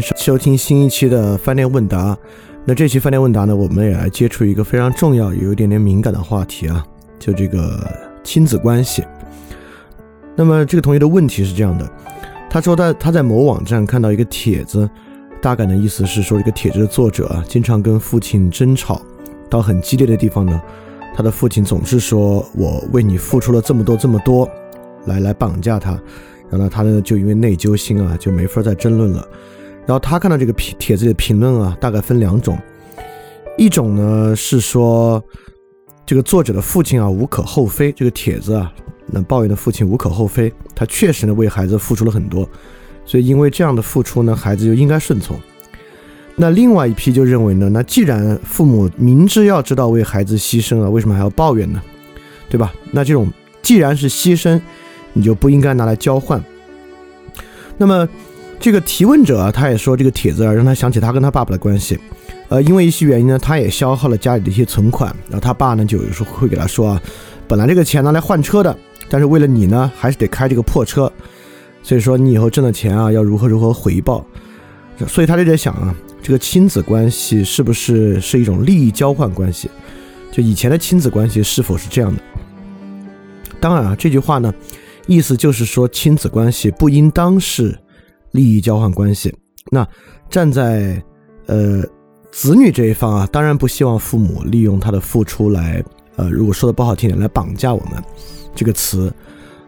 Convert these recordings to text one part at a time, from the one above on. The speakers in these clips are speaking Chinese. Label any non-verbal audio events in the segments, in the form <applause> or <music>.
收听新一期的饭店问答。那这期饭店问答呢，我们也来接触一个非常重要、有一点点敏感的话题啊，就这个亲子关系。那么这个同学的问题是这样的，他说他他在某网站看到一个帖子，大概的意思是说，这个帖子的作者啊，经常跟父亲争吵，到很激烈的地方呢，他的父亲总是说我为你付出了这么多这么多，来来绑架他。然后他呢，就因为内疚心啊，就没法再争论了。然后他看到这个评帖子的评论啊，大概分两种，一种呢是说这个作者的父亲啊无可厚非，这个帖子啊那抱怨的父亲无可厚非，他确实呢为孩子付出了很多，所以因为这样的付出呢，孩子就应该顺从。那另外一批就认为呢，那既然父母明知要知道为孩子牺牲了，为什么还要抱怨呢？对吧？那这种既然是牺牲。你就不应该拿来交换。那么，这个提问者啊，他也说这个帖子啊，让他想起他跟他爸爸的关系。呃，因为一些原因呢，他也消耗了家里的一些存款。然后他爸呢，就有时候会给他说啊，本来这个钱拿来换车的，但是为了你呢，还是得开这个破车。所以说，你以后挣的钱啊，要如何如何回报。所以他就在想啊，这个亲子关系是不是是一种利益交换关系？就以前的亲子关系是否是这样的？当然啊，这句话呢。意思就是说，亲子关系不应当是利益交换关系。那站在呃子女这一方啊，当然不希望父母利用他的付出来，呃，如果说的不好听点，来绑架我们这个词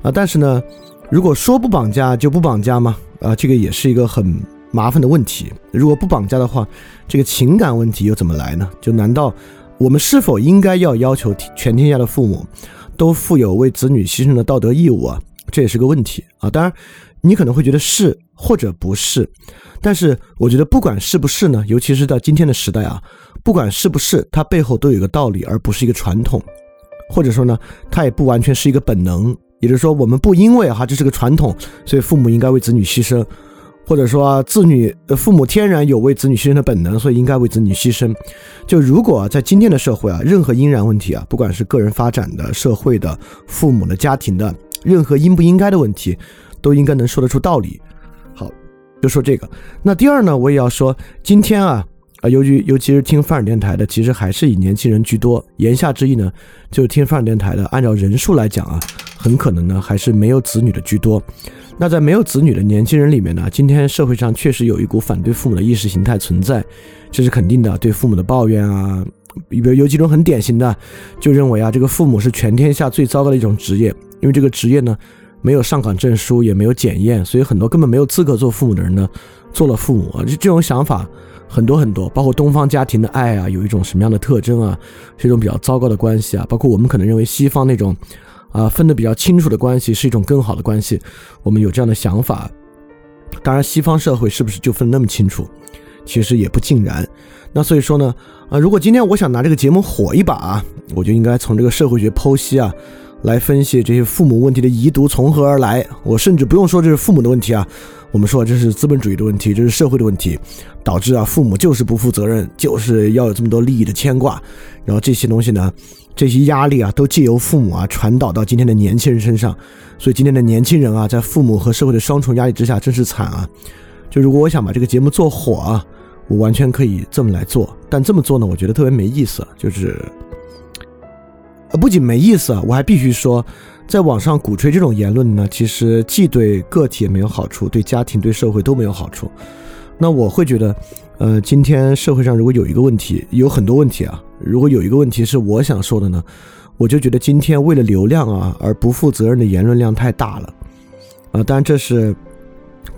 啊。但是呢，如果说不绑架就不绑架吗？啊，这个也是一个很麻烦的问题。如果不绑架的话，这个情感问题又怎么来呢？就难道我们是否应该要要求全天下的父母都负有为子女牺牲的道德义务啊？这也是个问题啊！当然，你可能会觉得是或者不是，但是我觉得不管是不是呢，尤其是在今天的时代啊，不管是不是，它背后都有一个道理，而不是一个传统，或者说呢，它也不完全是一个本能。也就是说，我们不因为哈这是个传统，所以父母应该为子女牺牲，或者说子女父母天然有为子女牺牲的本能，所以应该为子女牺牲。就如果在今天的社会啊，任何因然问题啊，不管是个人发展的、社会的、父母的、家庭的。任何应不应该的问题，都应该能说得出道理。就说这个。那第二呢，我也要说，今天啊啊，由于尤其是听范尔电台的，其实还是以年轻人居多。言下之意呢，就是听范尔电台的，按照人数来讲啊，很可能呢还是没有子女的居多。那在没有子女的年轻人里面呢，今天社会上确实有一股反对父母的意识形态存在，这是肯定的。对父母的抱怨啊，比如有几种很典型的，就认为啊，这个父母是全天下最糟糕的一种职业。因为这个职业呢，没有上岗证书，也没有检验，所以很多根本没有资格做父母的人呢，做了父母啊。这这种想法很多很多，包括东方家庭的爱啊，有一种什么样的特征啊，是一种比较糟糕的关系啊。包括我们可能认为西方那种啊分得比较清楚的关系是一种更好的关系，我们有这样的想法。当然，西方社会是不是就分那么清楚？其实也不尽然。那所以说呢，啊，如果今天我想拿这个节目火一把啊，我就应该从这个社会学剖析啊。来分析这些父母问题的遗毒从何而来？我甚至不用说这是父母的问题啊，我们说这是资本主义的问题，这是社会的问题，导致啊父母就是不负责任，就是要有这么多利益的牵挂，然后这些东西呢，这些压力啊都借由父母啊传导到今天的年轻人身上，所以今天的年轻人啊在父母和社会的双重压力之下真是惨啊！就如果我想把这个节目做火啊，我完全可以这么来做，但这么做呢，我觉得特别没意思，就是。呃，不仅没意思啊，我还必须说，在网上鼓吹这种言论呢，其实既对个体也没有好处，对家庭、对社会都没有好处。那我会觉得，呃，今天社会上如果有一个问题，有很多问题啊，如果有一个问题是我想说的呢，我就觉得今天为了流量啊而不负责任的言论量太大了。啊，当然这是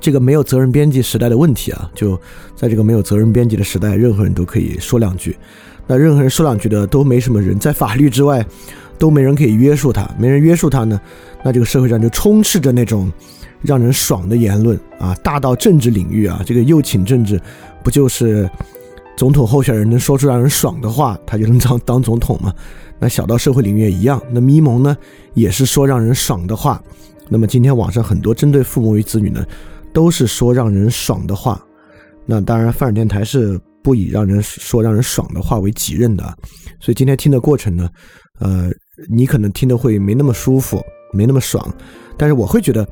这个没有责任编辑时代的问题啊，就在这个没有责任编辑的时代，任何人都可以说两句。那任何人说两句的都没什么人，在法律之外都没人可以约束他，没人约束他呢，那这个社会上就充斥着那种让人爽的言论啊，大到政治领域啊，这个右倾政治不就是总统候选人能说出让人爽的话，他就能当当总统吗？那小到社会领域也一样，那咪蒙呢也是说让人爽的话。那么今天网上很多针对父母与子女呢。都是说让人爽的话，那当然，范尔电台是不以让人说让人爽的话为己任的，所以今天听的过程呢，呃，你可能听的会没那么舒服，没那么爽，但是我会觉得，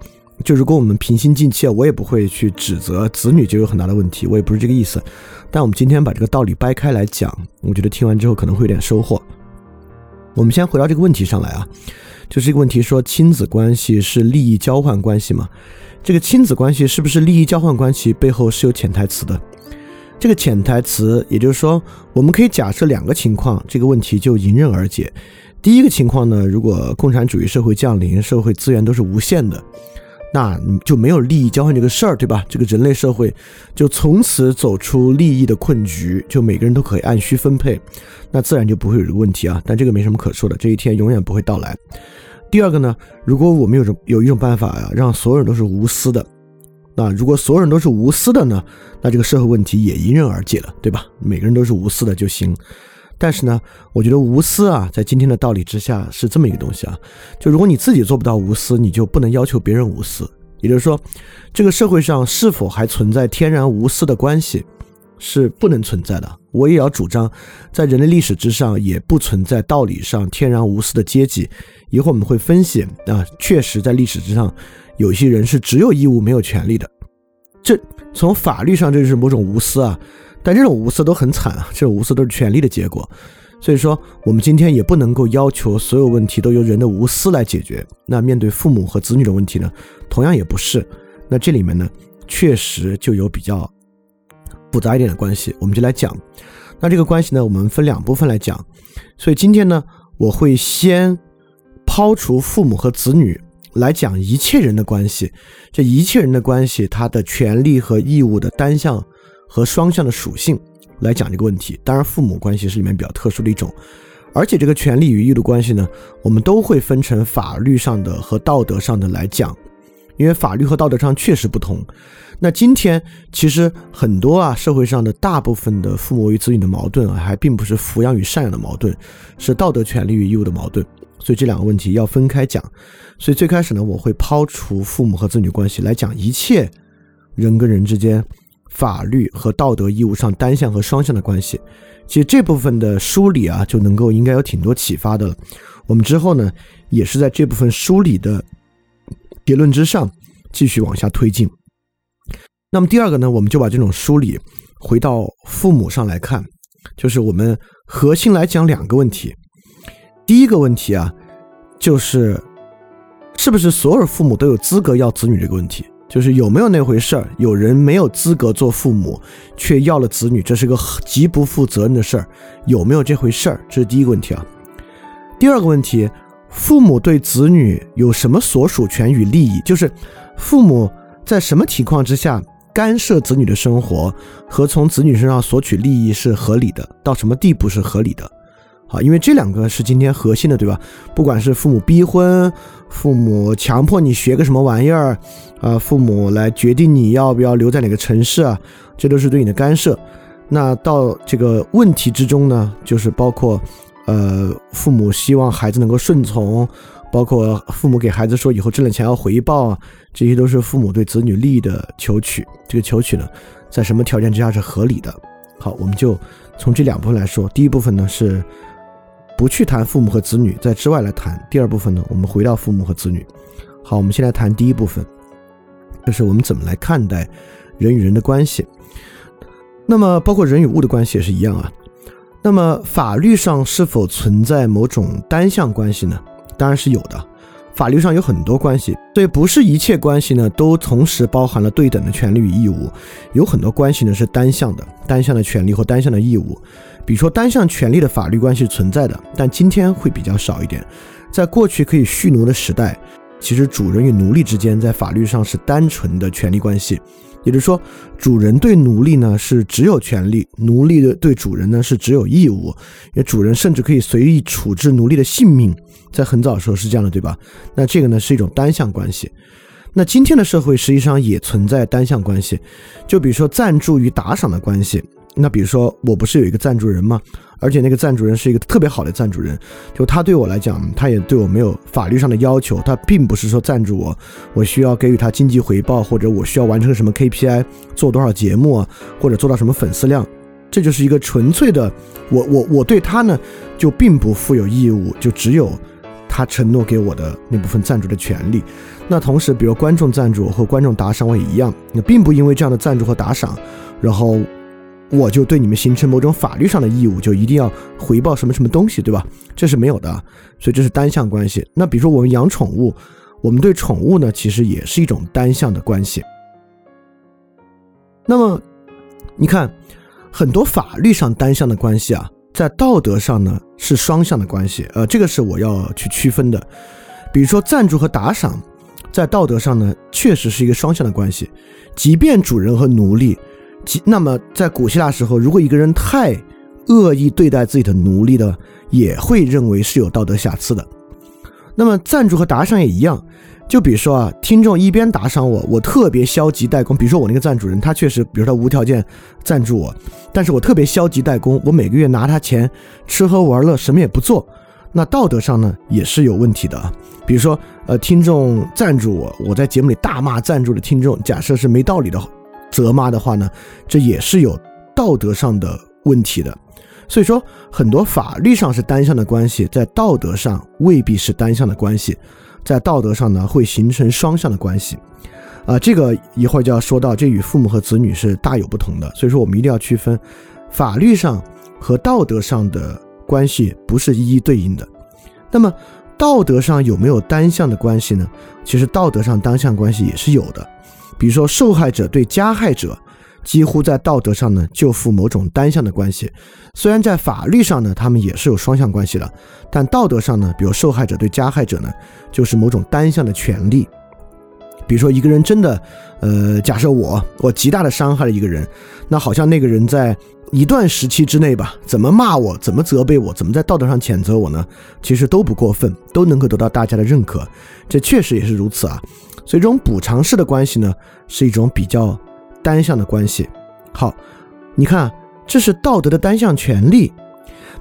就如果我们平心静气，我也不会去指责子女就有很大的问题，我也不是这个意思。但我们今天把这个道理掰开来讲，我觉得听完之后可能会有点收获。我们先回到这个问题上来啊，就是这个问题说亲子关系是利益交换关系吗？这个亲子关系是不是利益交换关系？背后是有潜台词的。这个潜台词，也就是说，我们可以假设两个情况，这个问题就迎刃而解。第一个情况呢，如果共产主义社会降临，社会资源都是无限的，那你就没有利益交换这个事儿，对吧？这个人类社会就从此走出利益的困局，就每个人都可以按需分配，那自然就不会有这个问题啊。但这个没什么可说的，这一天永远不会到来。第二个呢，如果我们有种有一种办法呀，让所有人都是无私的，啊如果所有人都是无私的呢，那这个社会问题也迎刃而解了，对吧？每个人都是无私的就行。但是呢，我觉得无私啊，在今天的道理之下是这么一个东西啊，就如果你自己做不到无私，你就不能要求别人无私。也就是说，这个社会上是否还存在天然无私的关系？是不能存在的。我也要主张，在人类历史之上也不存在道理上天然无私的阶级。一会儿我们会分析啊，确实在历史之上，有些人是只有义务没有权利的。这从法律上这就是某种无私啊，但这种无私都很惨啊，这种无私都是权利的结果。所以说，我们今天也不能够要求所有问题都由人的无私来解决。那面对父母和子女的问题呢，同样也不是。那这里面呢，确实就有比较。复杂一点的关系，我们就来讲。那这个关系呢，我们分两部分来讲。所以今天呢，我会先抛除父母和子女，来讲一切人的关系。这一切人的关系，它的权利和义务的单向和双向的属性来讲这个问题。当然，父母关系是里面比较特殊的一种。而且，这个权利与义务关系呢，我们都会分成法律上的和道德上的来讲，因为法律和道德上确实不同。那今天其实很多啊，社会上的大部分的父母与子女的矛盾啊，还并不是抚养与赡养的矛盾，是道德权利与义务的矛盾。所以这两个问题要分开讲。所以最开始呢，我会抛除父母和子女关系来讲一切人跟人之间法律和道德义务上单向和双向的关系。其实这部分的梳理啊，就能够应该有挺多启发的。我们之后呢，也是在这部分梳理的结论之上继续往下推进。那么第二个呢，我们就把这种梳理回到父母上来看，就是我们核心来讲两个问题。第一个问题啊，就是是不是所有父母都有资格要子女这个问题，就是有没有那回事儿？有人没有资格做父母，却要了子女，这是个极不负责任的事儿，有没有这回事儿？这是第一个问题啊。第二个问题，父母对子女有什么所属权与利益？就是父母在什么情况之下？干涉子女的生活和从子女身上索取利益是合理的，到什么地步是合理的？好，因为这两个是今天核心的，对吧？不管是父母逼婚，父母强迫你学个什么玩意儿，啊，父母来决定你要不要留在哪个城市啊，这都是对你的干涉。那到这个问题之中呢，就是包括，呃，父母希望孩子能够顺从。包括父母给孩子说以后挣了钱要回报啊，这些都是父母对子女利益的求取。这个求取呢，在什么条件之下是合理的？好，我们就从这两部分来说。第一部分呢是不去谈父母和子女，在之外来谈。第二部分呢，我们回到父母和子女。好，我们先来谈第一部分，就是我们怎么来看待人与人的关系。那么，包括人与物的关系也是一样啊。那么，法律上是否存在某种单向关系呢？当然是有的，法律上有很多关系，所以不是一切关系呢都同时包含了对等的权利与义务，有很多关系呢是单向的，单向的权利或单向的义务。比如说单向权利的法律关系存在的，但今天会比较少一点。在过去可以蓄奴的时代，其实主人与奴隶之间在法律上是单纯的权利关系，也就是说，主人对奴隶呢是只有权利，奴隶的对主人呢是只有义务，因为主人甚至可以随意处置奴隶的性命，在很早的时候是这样的，对吧？那这个呢是一种单向关系。那今天的社会实际上也存在单向关系，就比如说赞助与打赏的关系。那比如说，我不是有一个赞助人吗？而且那个赞助人是一个特别好的赞助人，就他对我来讲，他也对我没有法律上的要求，他并不是说赞助我，我需要给予他经济回报，或者我需要完成什么 KPI，做多少节目啊，或者做到什么粉丝量，这就是一个纯粹的，我我我对他呢就并不负有义务，就只有他承诺给我的那部分赞助的权利。那同时，比如观众赞助和观众打赏我也一样，那并不因为这样的赞助和打赏，然后。我就对你们形成某种法律上的义务，就一定要回报什么什么东西，对吧？这是没有的，所以这是单向关系。那比如说我们养宠物，我们对宠物呢，其实也是一种单向的关系。那么你看，很多法律上单向的关系啊，在道德上呢是双向的关系。呃，这个是我要去区分的。比如说赞助和打赏，在道德上呢确实是一个双向的关系，即便主人和奴隶。那么，在古希腊时候，如果一个人太恶意对待自己的奴隶的，也会认为是有道德瑕疵的。那么，赞助和打赏也一样。就比如说啊，听众一边打赏我，我特别消极怠工。比如说我那个赞助人，他确实，比如他无条件赞助我，但是我特别消极怠工，我每个月拿他钱吃喝玩乐，什么也不做，那道德上呢也是有问题的。比如说，呃，听众赞助我，我在节目里大骂赞助的听众，假设是没道理的。责骂的话呢，这也是有道德上的问题的。所以说，很多法律上是单向的关系，在道德上未必是单向的关系，在道德上呢会形成双向的关系。啊，这个一会儿就要说到，这与父母和子女是大有不同的。所以说，我们一定要区分法律上和道德上的关系不是一一对应的。那么，道德上有没有单向的关系呢？其实，道德上单向关系也是有的。比如说，受害者对加害者，几乎在道德上呢就负某种单向的关系。虽然在法律上呢，他们也是有双向关系的，但道德上呢，比如受害者对加害者呢，就是某种单向的权利。比如说，一个人真的，呃，假设我我极大的伤害了一个人，那好像那个人在一段时期之内吧，怎么骂我，怎么责备我，怎么在道德上谴责我呢？其实都不过分，都能够得到大家的认可。这确实也是如此啊。所以这种补偿式的关系呢，是一种比较单向的关系。好，你看，这是道德的单向权利，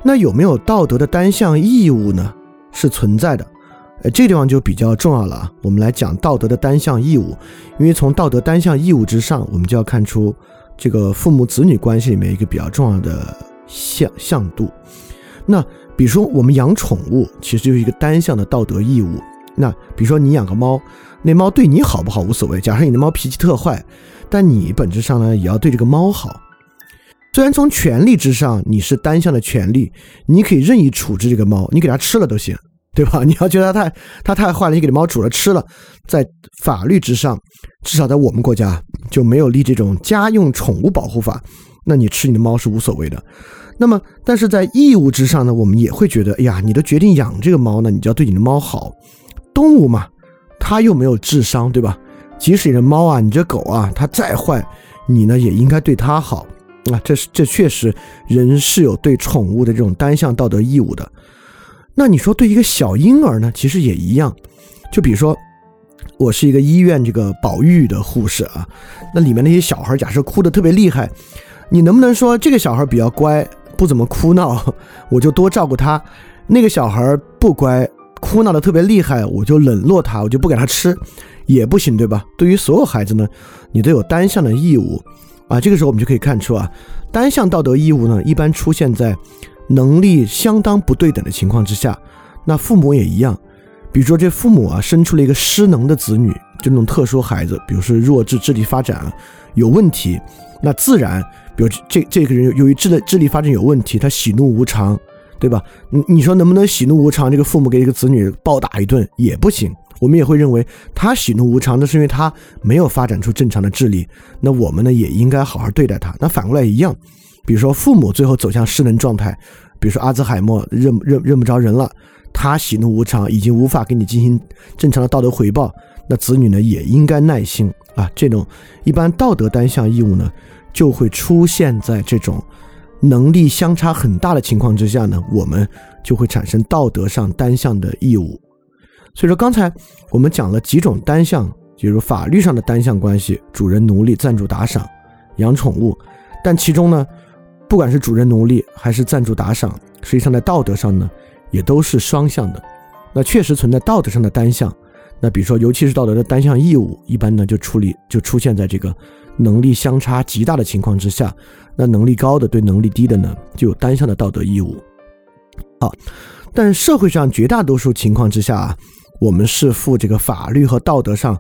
那有没有道德的单向义务呢？是存在的。呃，这地方就比较重要了啊。我们来讲道德的单向义务，因为从道德单向义务之上，我们就要看出这个父母子女关系里面一个比较重要的向向度。那比如说我们养宠物，其实就是一个单向的道德义务。那比如说你养个猫。那猫对你好不好无所谓。假设你的猫脾气特坏，但你本质上呢也要对这个猫好。虽然从权利之上你是单向的权利，你可以任意处置这个猫，你给它吃了都行，对吧？<laughs> 你要觉得它太它太坏了，你给猫煮了吃了，在法律之上，至少在我们国家就没有立这种家用宠物保护法，那你吃你的猫是无所谓的。那么，但是在义务之上呢，我们也会觉得，哎呀，你都决定养这个猫呢，你就要对你的猫好，动物嘛。它又没有智商，对吧？即使你的猫啊，你这狗啊，它再坏，你呢也应该对它好啊。这是这确实，人是有对宠物的这种单向道德义务的。那你说对一个小婴儿呢，其实也一样。就比如说，我是一个医院这个保育的护士啊，那里面那些小孩，假设哭的特别厉害，你能不能说这个小孩比较乖，不怎么哭闹，我就多照顾他；那个小孩不乖。哭闹的特别厉害，我就冷落他，我就不给他吃，也不行，对吧？对于所有孩子呢，你都有单向的义务啊。这个时候我们就可以看出啊，单向道德义务呢，一般出现在能力相当不对等的情况之下。那父母也一样，比如说这父母啊，生出了一个失能的子女，就那种特殊孩子，比如说弱智、智力发展有问题，那自然，比如这这个人由于智力智力发展有问题，他喜怒无常。对吧？你你说能不能喜怒无常？这个父母给一个子女暴打一顿也不行。我们也会认为他喜怒无常，那是因为他没有发展出正常的智力。那我们呢也应该好好对待他。那反过来一样，比如说父母最后走向失能状态，比如说阿兹海默认认认不着人了，他喜怒无常，已经无法给你进行正常的道德回报，那子女呢也应该耐心啊。这种一般道德单向义务呢，就会出现在这种能力相差很大的情况之下呢，我们就会产生道德上单向的义务。所以说，刚才我们讲了几种单向，比如法律上的单向关系，主人、奴隶、赞助、打赏、养宠物，但其中呢，不管是主人、奴隶还是赞助、打赏，实际上在道德上呢。也都是双向的，那确实存在道德上的单向。那比如说，尤其是道德的单向义务，一般呢就处理就出现在这个能力相差极大的情况之下。那能力高的对能力低的呢，就有单向的道德义务。好，但社会上绝大多数情况之下啊，我们是负这个法律和道德上。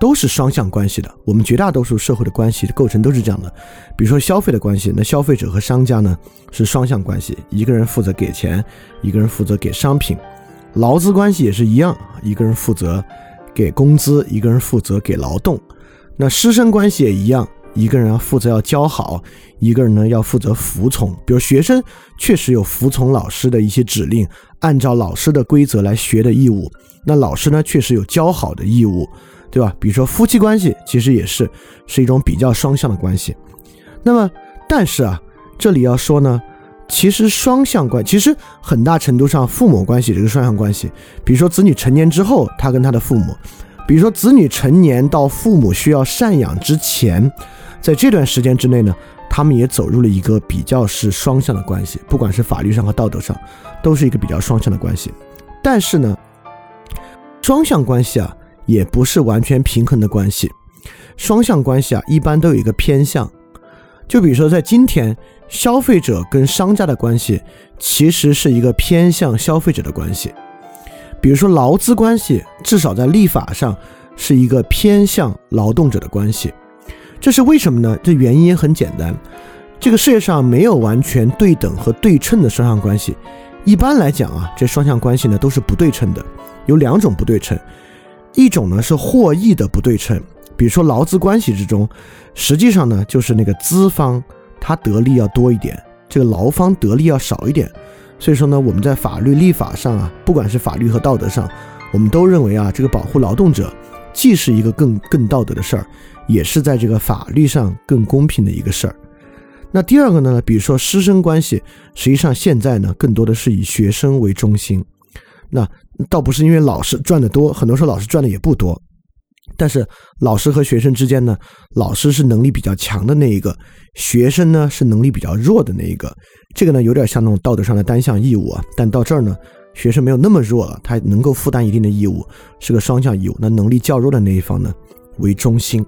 都是双向关系的，我们绝大多数社会的关系构成都是这样的。比如说消费的关系，那消费者和商家呢是双向关系，一个人负责给钱，一个人负责给商品。劳资关系也是一样，一个人负责给工资，一个人负责给劳动。那师生关系也一样，一个人要负责要教好，一个人呢要负责服从。比如学生确实有服从老师的一些指令，按照老师的规则来学的义务。那老师呢确实有教好的义务。对吧？比如说夫妻关系，其实也是是一种比较双向的关系。那么，但是啊，这里要说呢，其实双向关，其实很大程度上父母关系这个双向关系。比如说子女成年之后，他跟他的父母；比如说子女成年到父母需要赡养之前，在这段时间之内呢，他们也走入了一个比较是双向的关系，不管是法律上和道德上，都是一个比较双向的关系。但是呢，双向关系啊。也不是完全平衡的关系，双向关系啊，一般都有一个偏向。就比如说，在今天，消费者跟商家的关系其实是一个偏向消费者的关系。比如说，劳资关系至少在立法上是一个偏向劳动者的关系。这是为什么呢？这原因很简单，这个世界上没有完全对等和对称的双向关系。一般来讲啊，这双向关系呢都是不对称的，有两种不对称。一种呢是获益的不对称，比如说劳资关系之中，实际上呢就是那个资方他得利要多一点，这个劳方得利要少一点。所以说呢，我们在法律立法上啊，不管是法律和道德上，我们都认为啊，这个保护劳动者既是一个更更道德的事儿，也是在这个法律上更公平的一个事儿。那第二个呢，比如说师生关系，实际上现在呢更多的是以学生为中心。那倒不是因为老师赚的多，很多时候老师赚的也不多，但是老师和学生之间呢，老师是能力比较强的那一个，学生呢是能力比较弱的那一个，这个呢有点像那种道德上的单向义务啊。但到这儿呢，学生没有那么弱了，他能够负担一定的义务，是个双向义务。那能力较弱的那一方呢为中心。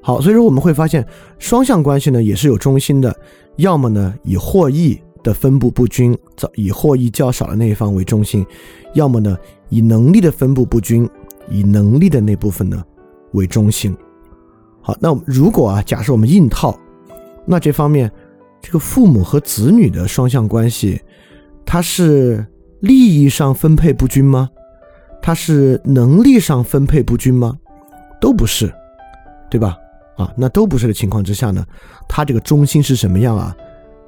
好，所以说我们会发现双向关系呢也是有中心的，要么呢以获益。的分布不均，以获益较少的那一方为中心；要么呢，以能力的分布不均，以能力的那部分呢为中心。好，那如果啊，假设我们硬套，那这方面，这个父母和子女的双向关系，它是利益上分配不均吗？它是能力上分配不均吗？都不是，对吧？啊，那都不是的情况之下呢，它这个中心是什么样啊？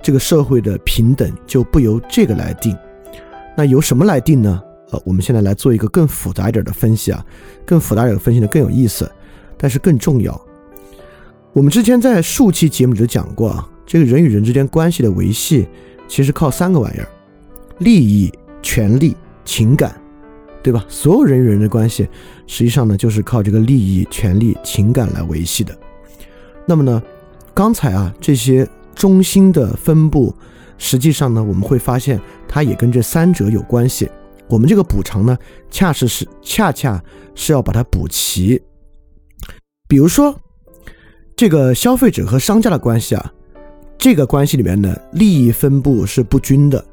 这个社会的平等就不由这个来定，那由什么来定呢？呃，我们现在来做一个更复杂一点的分析啊，更复杂一点的分析呢更有意思，但是更重要。我们之前在数期节目里就讲过啊，这个人与人之间关系的维系，其实靠三个玩意儿：利益、权利、情感，对吧？所有人与人的关系，实际上呢就是靠这个利益、权利、情感来维系的。那么呢，刚才啊这些。中心的分布，实际上呢，我们会发现它也跟这三者有关系。我们这个补偿呢，恰是是恰恰是要把它补齐。比如说，这个消费者和商家的关系啊，这个关系里面呢，利益分布是不均的。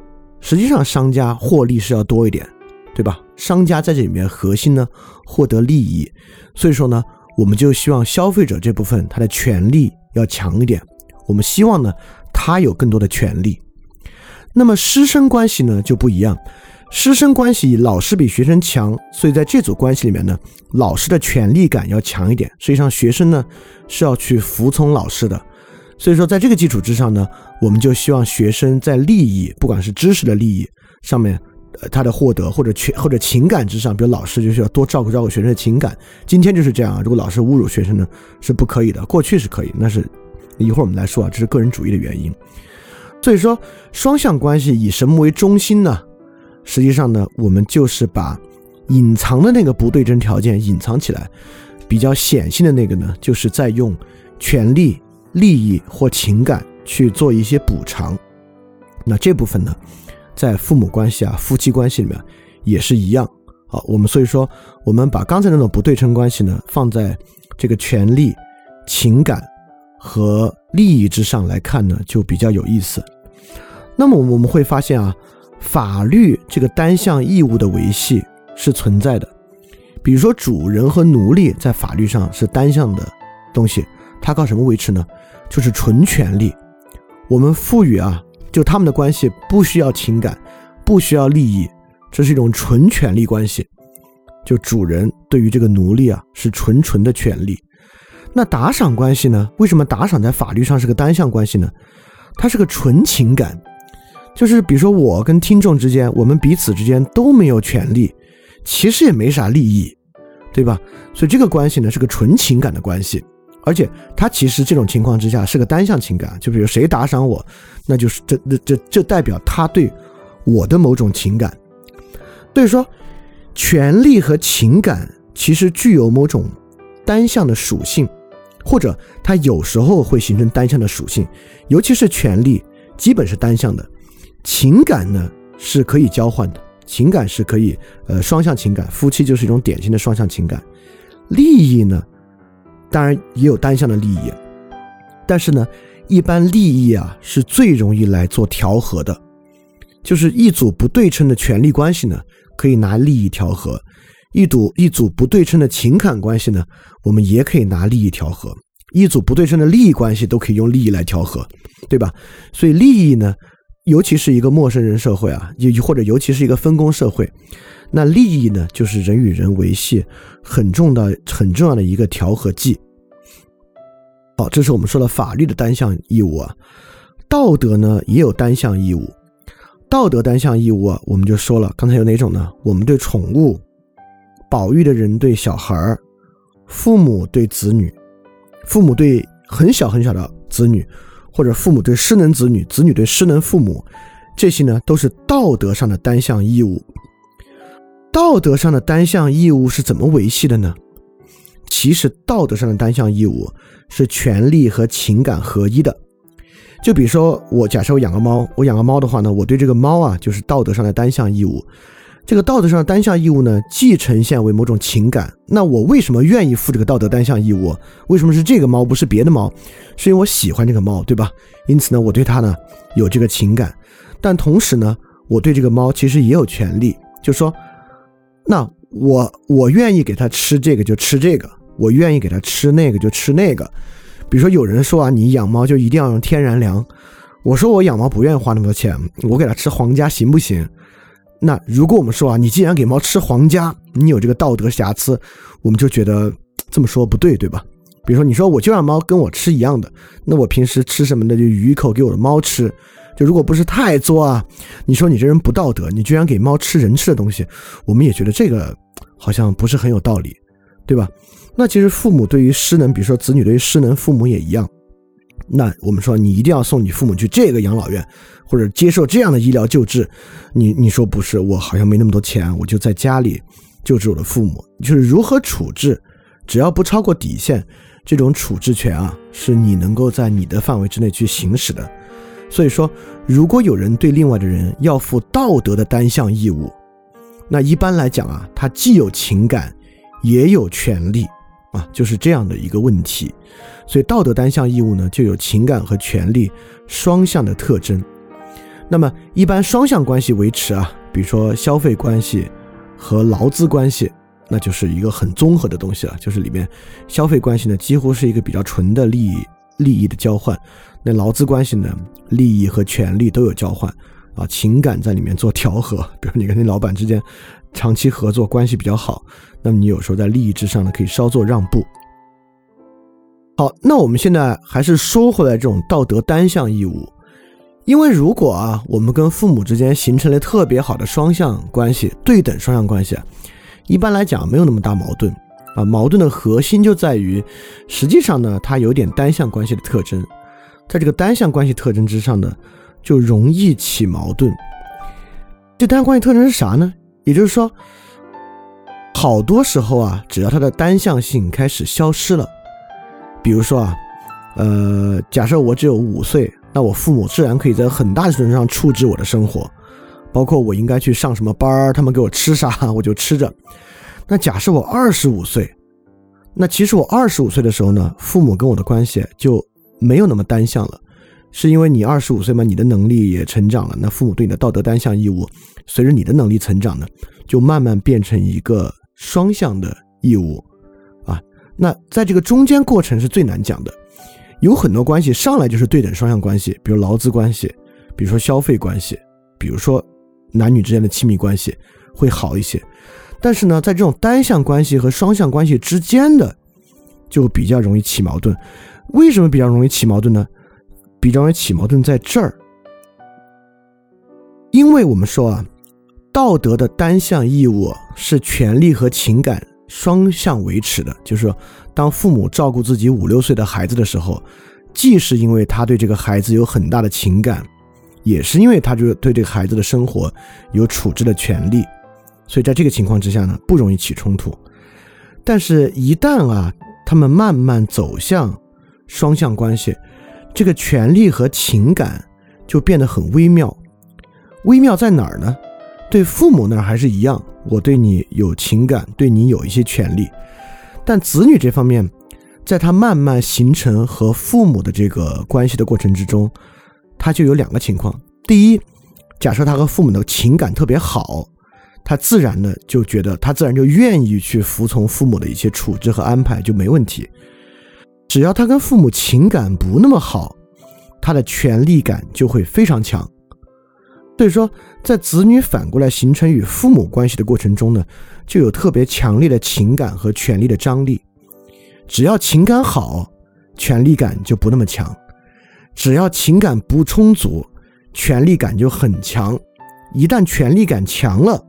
实际上，商家获利是要多一点，对吧？商家在这里面核心呢，获得利益。所以说呢，我们就希望消费者这部分他的权利要强一点。我们希望呢，他有更多的权利。那么师生关系呢就不一样，师生关系老师比学生强，所以在这组关系里面呢，老师的权利感要强一点。实际上学生呢是要去服从老师的。所以说在这个基础之上呢，我们就希望学生在利益，不管是知识的利益上面，呃他的获得或者权或者情感之上，比如老师就是要多照顾照顾学生的情感。今天就是这样啊，如果老师侮辱学生呢，是不可以的。过去是可以，那是一会儿我们来说啊，这是个人主义的原因。所以说，双向关系以什么为中心呢？实际上呢，我们就是把隐藏的那个不对称条件隐藏起来，比较显性的那个呢，就是在用权利、利益或情感去做一些补偿。那这部分呢，在父母关系啊、夫妻关系里面也是一样。好，我们所以说，我们把刚才那种不对称关系呢，放在这个权利、情感。和利益之上来看呢，就比较有意思。那么我们会发现啊，法律这个单向义务的维系是存在的。比如说，主人和奴隶在法律上是单向的东西，它靠什么维持呢？就是纯权利。我们赋予啊，就他们的关系不需要情感，不需要利益，这是一种纯权利关系。就主人对于这个奴隶啊，是纯纯的权利。那打赏关系呢？为什么打赏在法律上是个单向关系呢？它是个纯情感，就是比如说我跟听众之间，我们彼此之间都没有权利，其实也没啥利益，对吧？所以这个关系呢是个纯情感的关系，而且他其实这种情况之下是个单向情感，就比如谁打赏我，那就是这这这这代表他对我的某种情感。所以说，权利和情感其实具有某种单向的属性。或者它有时候会形成单向的属性，尤其是权力基本是单向的，情感呢是可以交换的，情感是可以呃双向情感，夫妻就是一种典型的双向情感。利益呢，当然也有单向的利益，但是呢，一般利益啊是最容易来做调和的，就是一组不对称的权利关系呢，可以拿利益调和。一组一组不对称的情感关系呢，我们也可以拿利益调和；一组不对称的利益关系都可以用利益来调和，对吧？所以利益呢，尤其是一个陌生人社会啊，也或者尤其是一个分工社会，那利益呢，就是人与人维系很重的、很重要的一个调和剂。好，这是我们说的法律的单向义务啊。道德呢，也有单向义务。道德单向义务啊，我们就说了，刚才有哪种呢？我们对宠物。保育的人对小孩儿，父母对子女，父母对很小很小的子女，或者父母对失能子女，子女对失能父母，这些呢都是道德上的单向义务。道德上的单向义务是怎么维系的呢？其实道德上的单向义务是权利和情感合一的。就比如说，我假设我养个猫，我养个猫的话呢，我对这个猫啊就是道德上的单向义务。这个道德上的单向义务呢，既呈现为某种情感。那我为什么愿意负这个道德单向义务？为什么是这个猫，不是别的猫？是因为我喜欢这个猫，对吧？因此呢，我对它呢有这个情感。但同时呢，我对这个猫其实也有权利，就说，那我我愿意给它吃这个就吃这个，我愿意给它吃那个就吃那个。比如说有人说啊，你养猫就一定要用天然粮。我说我养猫不愿意花那么多钱，我给它吃皇家行不行？那如果我们说啊，你既然给猫吃皇家，你有这个道德瑕疵，我们就觉得这么说不对，对吧？比如说，你说我就让猫跟我吃一样的，那我平时吃什么的就鱼一口给我的猫吃，就如果不是太作啊，你说你这人不道德，你居然给猫吃人吃的东西，我们也觉得这个好像不是很有道理，对吧？那其实父母对于失能，比如说子女对于失能父母也一样。那我们说你一定要送你父母去这个养老院，或者接受这样的医疗救治，你你说不是？我好像没那么多钱，我就在家里救治我的父母。就是如何处置，只要不超过底线，这种处置权啊，是你能够在你的范围之内去行使的。所以说，如果有人对另外的人要负道德的单向义务，那一般来讲啊，他既有情感，也有权利。啊，就是这样的一个问题，所以道德单向义务呢，就有情感和权利双向的特征。那么一般双向关系维持啊，比如说消费关系和劳资关系，那就是一个很综合的东西了。就是里面消费关系呢，几乎是一个比较纯的利益利益的交换；那劳资关系呢，利益和权利都有交换啊，情感在里面做调和。比如你跟那老板之间长期合作关系比较好。那么你有时候在利益之上呢，可以稍作让步。好，那我们现在还是说回来这种道德单向义务。因为如果啊，我们跟父母之间形成了特别好的双向关系，对等双向关系啊，一般来讲没有那么大矛盾啊。矛盾的核心就在于，实际上呢，它有点单向关系的特征，在这个单向关系特征之上呢，就容易起矛盾。这单向关系特征是啥呢？也就是说，好多时候啊，只要它的单向性开始消失了，比如说啊，呃，假设我只有五岁。那我父母自然可以在很大的程度上处置我的生活，包括我应该去上什么班儿，他们给我吃啥我就吃着。那假设我二十五岁，那其实我二十五岁的时候呢，父母跟我的关系就没有那么单向了，是因为你二十五岁嘛，你的能力也成长了，那父母对你的道德单向义务，随着你的能力成长呢，就慢慢变成一个双向的义务啊。那在这个中间过程是最难讲的。有很多关系上来就是对等双向关系，比如劳资关系，比如说消费关系，比如说男女之间的亲密关系会好一些。但是呢，在这种单向关系和双向关系之间的，就比较容易起矛盾。为什么比较容易起矛盾呢？比较容易起矛盾在这儿，因为我们说啊，道德的单向义务是权利和情感。双向维持的，就是说，当父母照顾自己五六岁的孩子的时候，既是因为他对这个孩子有很大的情感，也是因为他就对这个孩子的生活有处置的权利，所以在这个情况之下呢，不容易起冲突。但是，一旦啊，他们慢慢走向双向关系，这个权利和情感就变得很微妙。微妙在哪儿呢？对父母那还是一样，我对你有情感，对你有一些权利，但子女这方面，在他慢慢形成和父母的这个关系的过程之中，他就有两个情况：第一，假设他和父母的情感特别好，他自然的就觉得他自然就愿意去服从父母的一些处置和安排就没问题；只要他跟父母情感不那么好，他的权力感就会非常强。所以说，在子女反过来形成与父母关系的过程中呢，就有特别强烈的情感和权力的张力。只要情感好，权力感就不那么强；只要情感不充足，权力感就很强。一旦权力感强了，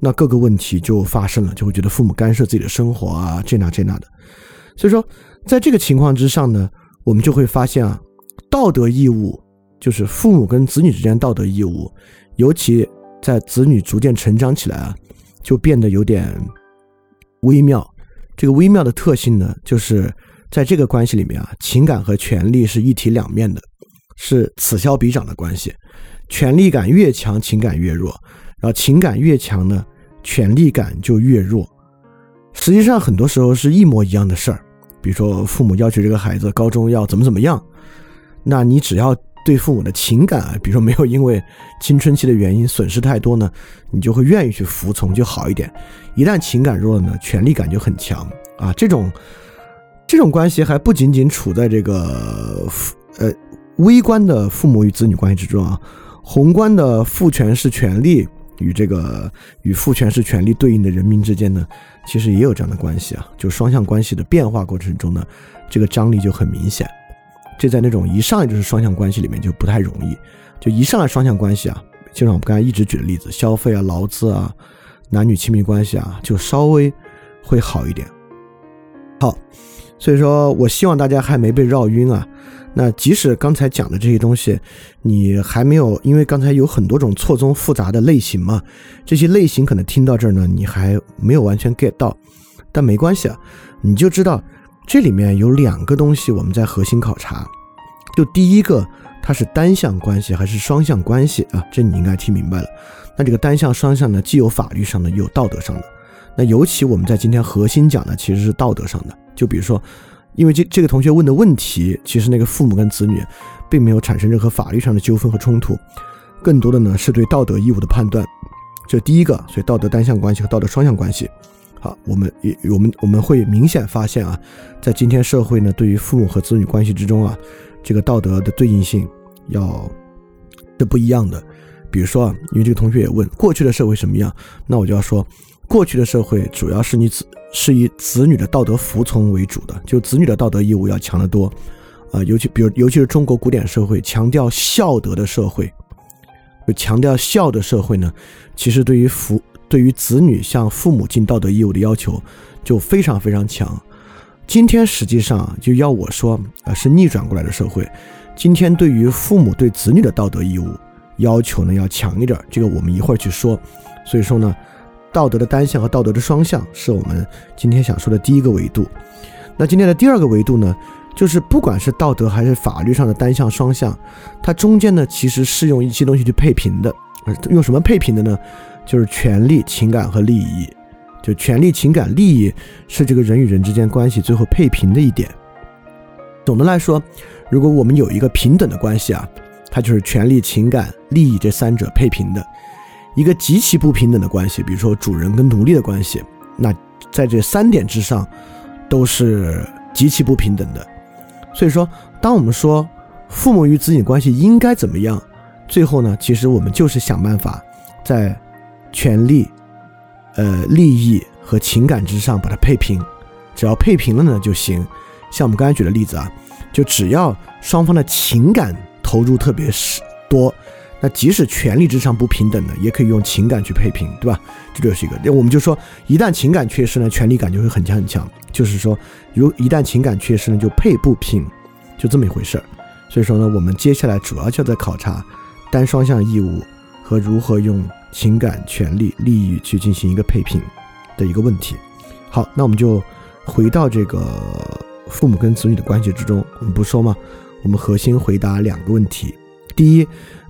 那各个问题就发生了，就会觉得父母干涉自己的生活啊，这那这那的。所以说，在这个情况之上呢，我们就会发现啊，道德义务。就是父母跟子女之间道德义务，尤其在子女逐渐成长起来啊，就变得有点微妙。这个微妙的特性呢，就是在这个关系里面啊，情感和权力是一体两面的，是此消彼长的关系。权力感越强，情感越弱；然后情感越强呢，权力感就越弱。实际上，很多时候是一模一样的事儿。比如说，父母要求这个孩子高中要怎么怎么样，那你只要。对父母的情感啊，比如说没有因为青春期的原因损失太多呢，你就会愿意去服从就好一点。一旦情感弱了呢，权力感就很强啊。这种这种关系还不仅仅处在这个呃微观的父母与子女关系之中啊，宏观的父权式权力与这个与父权式权力对应的人民之间呢，其实也有这样的关系啊。就双向关系的变化过程中呢，这个张力就很明显。这在那种一上来就是双向关系里面就不太容易，就一上来双向关系啊，就像我们刚才一直举的例子，消费啊、劳资啊、男女亲密关系啊，就稍微会好一点。好，所以说我希望大家还没被绕晕啊。那即使刚才讲的这些东西，你还没有，因为刚才有很多种错综复杂的类型嘛，这些类型可能听到这儿呢，你还没有完全 get 到，但没关系啊，你就知道。这里面有两个东西，我们在核心考察。就第一个，它是单向关系还是双向关系啊？这你应该听明白了。那这个单向、双向呢，既有法律上的，又有道德上的。那尤其我们在今天核心讲的，其实是道德上的。就比如说，因为这这个同学问的问题，其实那个父母跟子女并没有产生任何法律上的纠纷和冲突，更多的呢是对道德义务的判断。这第一个，所以道德单向关系和道德双向关系。啊，我们也我们我们会明显发现啊，在今天社会呢，对于父母和子女关系之中啊，这个道德的对应性要是不一样的。比如说啊，因为这个同学也问过去的社会什么样，那我就要说，过去的社会主要是你子是以子女的道德服从为主的，就子女的道德义务要强得多，啊，尤其比如尤其是中国古典社会强调孝德的社会，就强调孝的社会呢，其实对于父对于子女向父母尽道德义务的要求就非常非常强。今天实际上就要我说啊，是逆转过来的社会。今天对于父母对子女的道德义务要求呢要强一点，这个我们一会儿去说。所以说呢，道德的单向和道德的双向是我们今天想说的第一个维度。那今天的第二个维度呢，就是不管是道德还是法律上的单向双向，它中间呢其实是用一些东西去配平的。用什么配平的呢？就是权利、情感和利益。就权利、情感、利益是这个人与人之间关系最后配平的一点。总的来说，如果我们有一个平等的关系啊，它就是权利、情感、利益这三者配平的。一个极其不平等的关系，比如说主人跟奴隶的关系，那在这三点之上都是极其不平等的。所以说，当我们说父母与子女关系应该怎么样，最后呢，其实我们就是想办法在权利、呃利益和情感之上把它配平，只要配平了呢就行。像我们刚才举的例子啊，就只要双方的情感投入特别是多。那即使权力之上不平等呢，也可以用情感去配平，对吧？这就是一个。那我们就说，一旦情感缺失呢，权力感就会很强很强。就是说，如一旦情感缺失呢，就配不平，就这么一回事儿。所以说呢，我们接下来主要就在考察单双向义务和如何用情感、权利、利益去进行一个配平的一个问题。好，那我们就回到这个父母跟子女的关系之中，我们不说吗？我们核心回答两个问题：第一。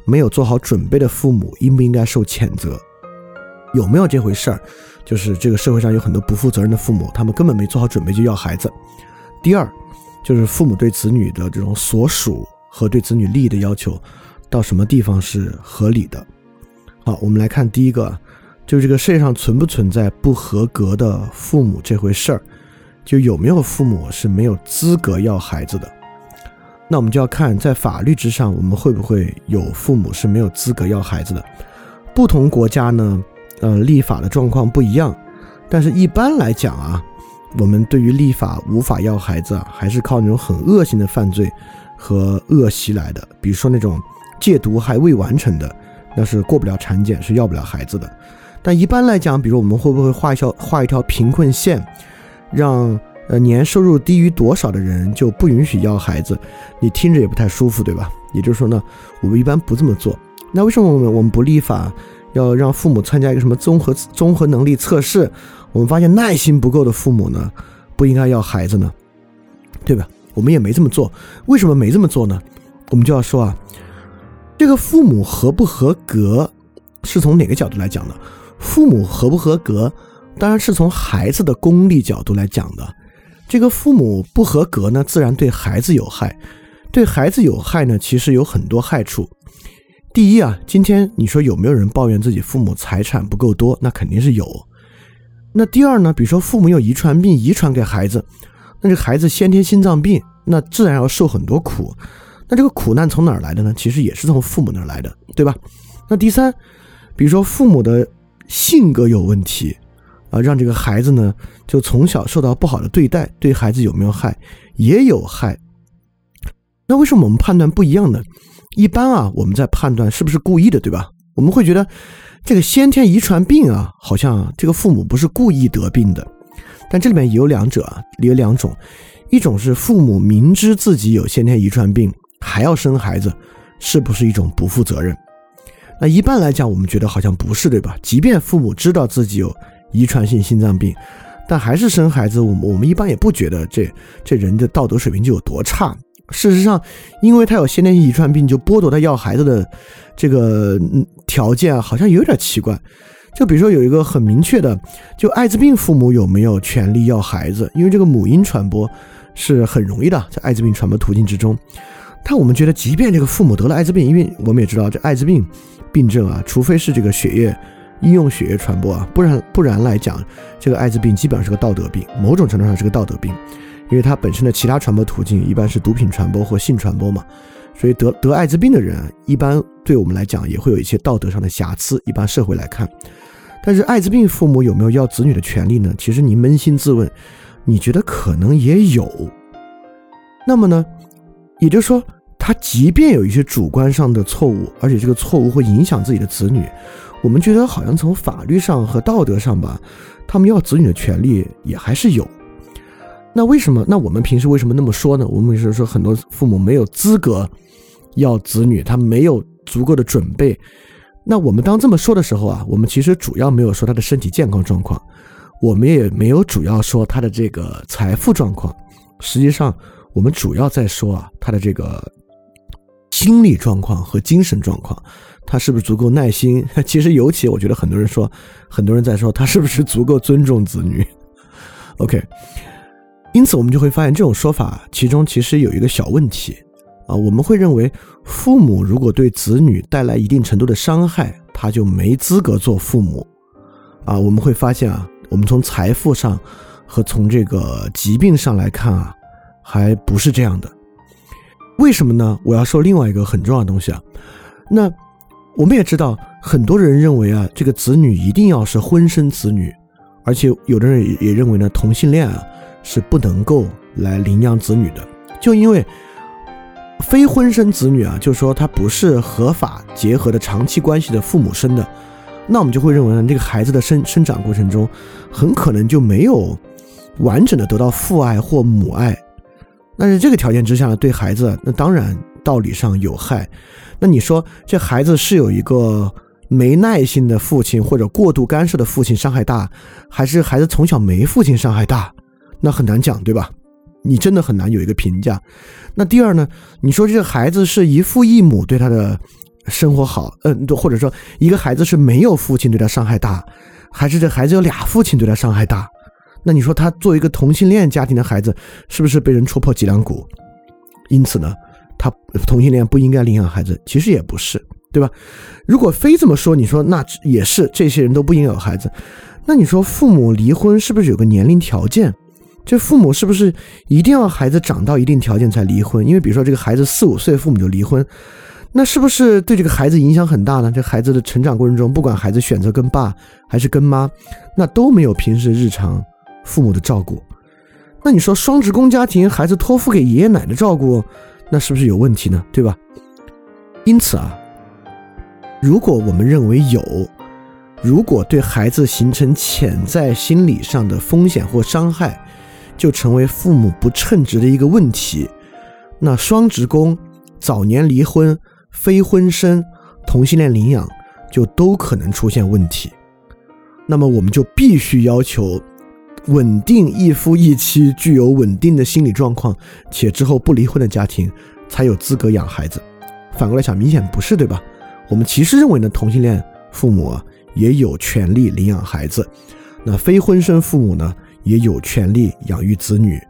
没有做好准备的父母应不应该受谴责？有没有这回事儿？就是这个社会上有很多不负责任的父母，他们根本没做好准备就要孩子。第二，就是父母对子女的这种所属和对子女利益的要求，到什么地方是合理的？好，我们来看第一个，就这个世界上存不存在不合格的父母这回事儿？就有没有父母是没有资格要孩子的？那我们就要看，在法律之上，我们会不会有父母是没有资格要孩子的？不同国家呢，呃，立法的状况不一样。但是一般来讲啊，我们对于立法无法要孩子啊，还是靠那种很恶性的犯罪和恶习来的。比如说那种戒毒还未完成的，那是过不了产检，是要不了孩子的。但一般来讲，比如我们会不会画一条画一条贫困线，让？呃，年收入低于多少的人就不允许要孩子，你听着也不太舒服，对吧？也就是说呢，我们一般不这么做。那为什么我们我们不立法要让父母参加一个什么综合综合能力测试？我们发现耐心不够的父母呢，不应该要孩子呢，对吧？我们也没这么做。为什么没这么做呢？我们就要说啊，这个父母合不合格是从哪个角度来讲的？父母合不合格，当然是从孩子的功利角度来讲的。这个父母不合格呢，自然对孩子有害。对孩子有害呢，其实有很多害处。第一啊，今天你说有没有人抱怨自己父母财产不够多？那肯定是有。那第二呢，比如说父母有遗传病遗传给孩子，那这孩子先天心脏病，那自然要受很多苦。那这个苦难从哪儿来的呢？其实也是从父母那儿来的，对吧？那第三，比如说父母的性格有问题。啊，让这个孩子呢，就从小受到不好的对待，对孩子有没有害？也有害。那为什么我们判断不一样呢？一般啊，我们在判断是不是故意的，对吧？我们会觉得这个先天遗传病啊，好像这个父母不是故意得病的。但这里面也有两者啊，有两种，一种是父母明知自己有先天遗传病还要生孩子，是不是一种不负责任？那一般来讲，我们觉得好像不是，对吧？即便父母知道自己有。遗传性心脏病，但还是生孩子，我们我们一般也不觉得这这人的道德水平就有多差。事实上，因为他有先天性遗传病，就剥夺他要孩子的这个条件，好像有点奇怪。就比如说有一个很明确的，就艾滋病父母有没有权利要孩子？因为这个母婴传播是很容易的，在艾滋病传播途径之中。但我们觉得，即便这个父母得了艾滋病，因为我们也知道这艾滋病病症啊，除非是这个血液。医用血液传播啊，不然不然来讲，这个艾滋病基本上是个道德病，某种程度上是个道德病，因为它本身的其他传播途径一般是毒品传播或性传播嘛，所以得得艾滋病的人一般对我们来讲也会有一些道德上的瑕疵，一般社会来看。但是艾滋病父母有没有要子女的权利呢？其实你扪心自问，你觉得可能也有。那么呢，也就是说，他即便有一些主观上的错误，而且这个错误会影响自己的子女，我们觉得好像从法律上和道德上吧，他们要子女的权利也还是有。那为什么？那我们平时为什么那么说呢？我们是说很多父母没有资格要子女，他没有足够的准备。那我们当这么说的时候啊，我们其实主要没有说他的身体健康状况，我们也没有主要说他的这个财富状况。实际上，我们主要在说啊，他的这个心理状况和精神状况，他是不是足够耐心？<laughs> 其实，尤其我觉得很多人说，很多人在说他是不是足够尊重子女。OK，因此我们就会发现这种说法其中其实有一个小问题。啊，我们会认为，父母如果对子女带来一定程度的伤害，他就没资格做父母。啊，我们会发现啊，我们从财富上和从这个疾病上来看啊，还不是这样的。为什么呢？我要说另外一个很重要的东西啊。那我们也知道，很多人认为啊，这个子女一定要是婚生子女，而且有的人也也认为呢，同性恋啊是不能够来领养子女的，就因为。非婚生子女啊，就是说他不是合法结合的长期关系的父母生的，那我们就会认为呢，这个孩子的生生长过程中，很可能就没有完整的得到父爱或母爱。那在这个条件之下呢，对孩子那当然道理上有害。那你说这孩子是有一个没耐心的父亲或者过度干涉的父亲伤害大，还是孩子从小没父亲伤害大？那很难讲，对吧？你真的很难有一个评价。那第二呢？你说这孩子是一父一母对他的生活好，嗯，或者说一个孩子是没有父亲对他伤害大，还是这孩子有俩父亲对他伤害大？那你说他作为一个同性恋家庭的孩子，是不是被人戳破脊梁骨？因此呢，他同性恋不应该领养孩子，其实也不是，对吧？如果非这么说，你说那也是这些人都不应该有孩子。那你说父母离婚是不是有个年龄条件？这父母是不是一定要孩子长到一定条件才离婚？因为比如说这个孩子四五岁，父母就离婚，那是不是对这个孩子影响很大呢？这孩子的成长过程中，不管孩子选择跟爸还是跟妈，那都没有平时日常父母的照顾。那你说双职工家庭，孩子托付给爷爷奶奶照顾，那是不是有问题呢？对吧？因此啊，如果我们认为有，如果对孩子形成潜在心理上的风险或伤害，就成为父母不称职的一个问题。那双职工、早年离婚、非婚生、同性恋领养，就都可能出现问题。那么我们就必须要求稳定一夫一妻、具有稳定的心理状况且之后不离婚的家庭，才有资格养孩子。反过来想，明显不是，对吧？我们其实认为呢，同性恋父母也有权利领养孩子，那非婚生父母呢？也有权利养育子女，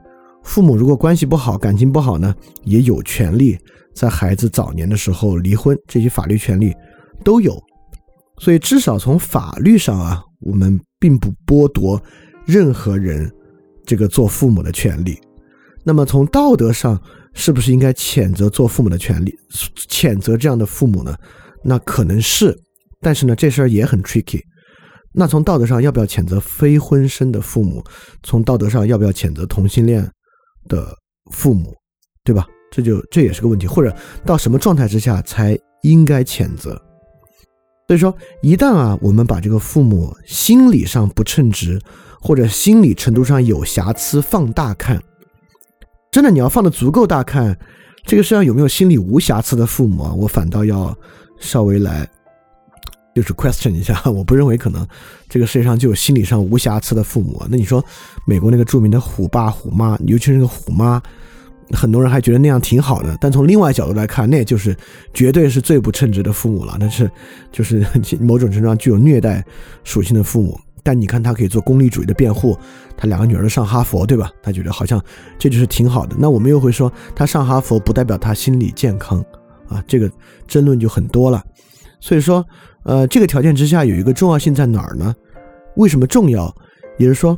父母如果关系不好、感情不好呢，也有权利在孩子早年的时候离婚，这些法律权利都有。所以至少从法律上啊，我们并不剥夺任何人这个做父母的权利。那么从道德上，是不是应该谴责做父母的权利，谴责这样的父母呢？那可能是，但是呢，这事儿也很 tricky。那从道德上要不要谴责非婚生的父母？从道德上要不要谴责同性恋的父母？对吧？这就这也是个问题。或者到什么状态之下才应该谴责？所以说，一旦啊，我们把这个父母心理上不称职，或者心理程度上有瑕疵放大看，真的你要放的足够大看，这个世界上有没有心理无瑕疵的父母啊？我反倒要稍微来。就是 question 一下，<laughs> 我不认为可能这个世界上就有心理上无瑕疵的父母。那你说美国那个著名的虎爸虎妈，尤其是那个虎妈，很多人还觉得那样挺好的。但从另外角度来看，那也就是绝对是最不称职的父母了。那是就是 <laughs> 某种程度上具有虐待属性的父母。但你看他可以做功利主义的辩护，他两个女儿都上哈佛，对吧？他觉得好像这就是挺好的。那我们又会说，他上哈佛不代表他心理健康啊，这个争论就很多了。所以说。呃，这个条件之下有一个重要性在哪儿呢？为什么重要？也就是说，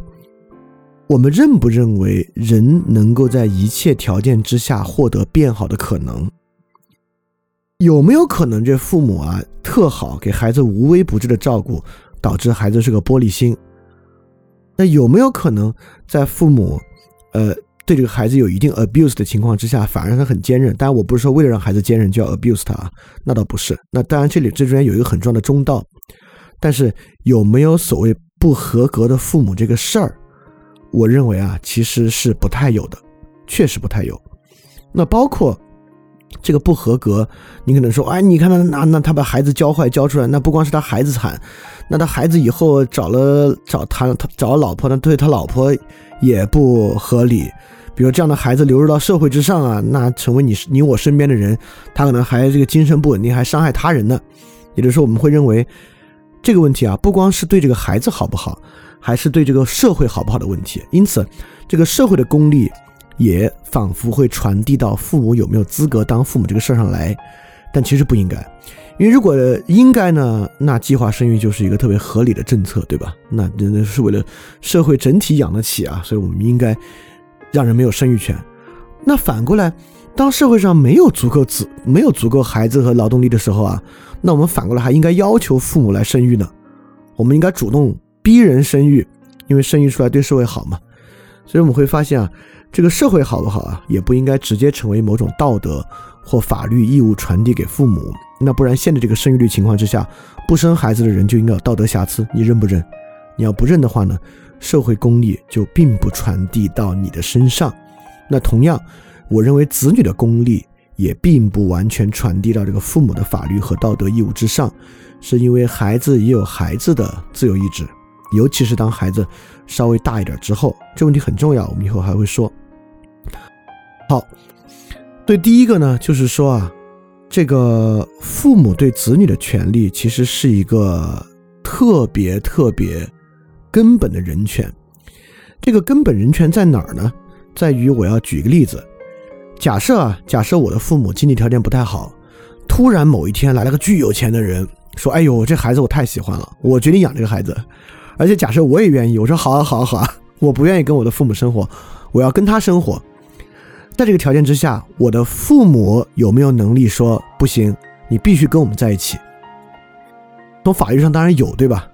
我们认不认为人能够在一切条件之下获得变好的可能？有没有可能这父母啊特好，给孩子无微不至的照顾，导致孩子是个玻璃心？那有没有可能在父母呃对这个孩子有一定 abuse 的情况之下，反而让他很坚韧。当然，我不是说为了让孩子坚韧就要 abuse 他啊，那倒不是。那当然，这里这中间有一个很重要的中道。但是有没有所谓不合格的父母这个事儿，我认为啊，其实是不太有的，确实不太有。那包括这个不合格，你可能说，哎，你看他那那他把孩子教坏教出来，那不光是他孩子惨，那他孩子以后找了找他他找了老婆，那对他老婆也不合理。比如这样的孩子流入到社会之上啊，那成为你你我身边的人，他可能还这个精神不稳定，还伤害他人呢。也就是说，我们会认为。这个问题啊，不光是对这个孩子好不好，还是对这个社会好不好的问题。因此，这个社会的功利也仿佛会传递到父母有没有资格当父母这个事儿上来。但其实不应该，因为如果应该呢，那计划生育就是一个特别合理的政策，对吧？那真的是为了社会整体养得起啊，所以我们应该让人没有生育权。那反过来，当社会上没有足够子、没有足够孩子和劳动力的时候啊。那我们反过来还应该要求父母来生育呢？我们应该主动逼人生育，因为生育出来对社会好嘛。所以我们会发现啊，这个社会好不好啊，也不应该直接成为某种道德或法律义务传递给父母。那不然，现在这个生育率情况之下，不生孩子的人就应该有道德瑕疵，你认不认？你要不认的话呢，社会公力就并不传递到你的身上。那同样，我认为子女的公力。也并不完全传递到这个父母的法律和道德义务之上，是因为孩子也有孩子的自由意志，尤其是当孩子稍微大一点之后，这问题很重要，我们以后还会说。好，对第一个呢，就是说啊，这个父母对子女的权利其实是一个特别特别根本的人权。这个根本人权在哪儿呢？在于我要举一个例子。假设啊，假设我的父母经济条件不太好，突然某一天来了个巨有钱的人，说：“哎呦，这孩子我太喜欢了，我决定养这个孩子。”而且假设我也愿意，我说：“好啊，好啊，好啊，<laughs> 我不愿意跟我的父母生活，我要跟他生活。”在这个条件之下，我的父母有没有能力说：“不行，你必须跟我们在一起？”从法律上当然有，对吧？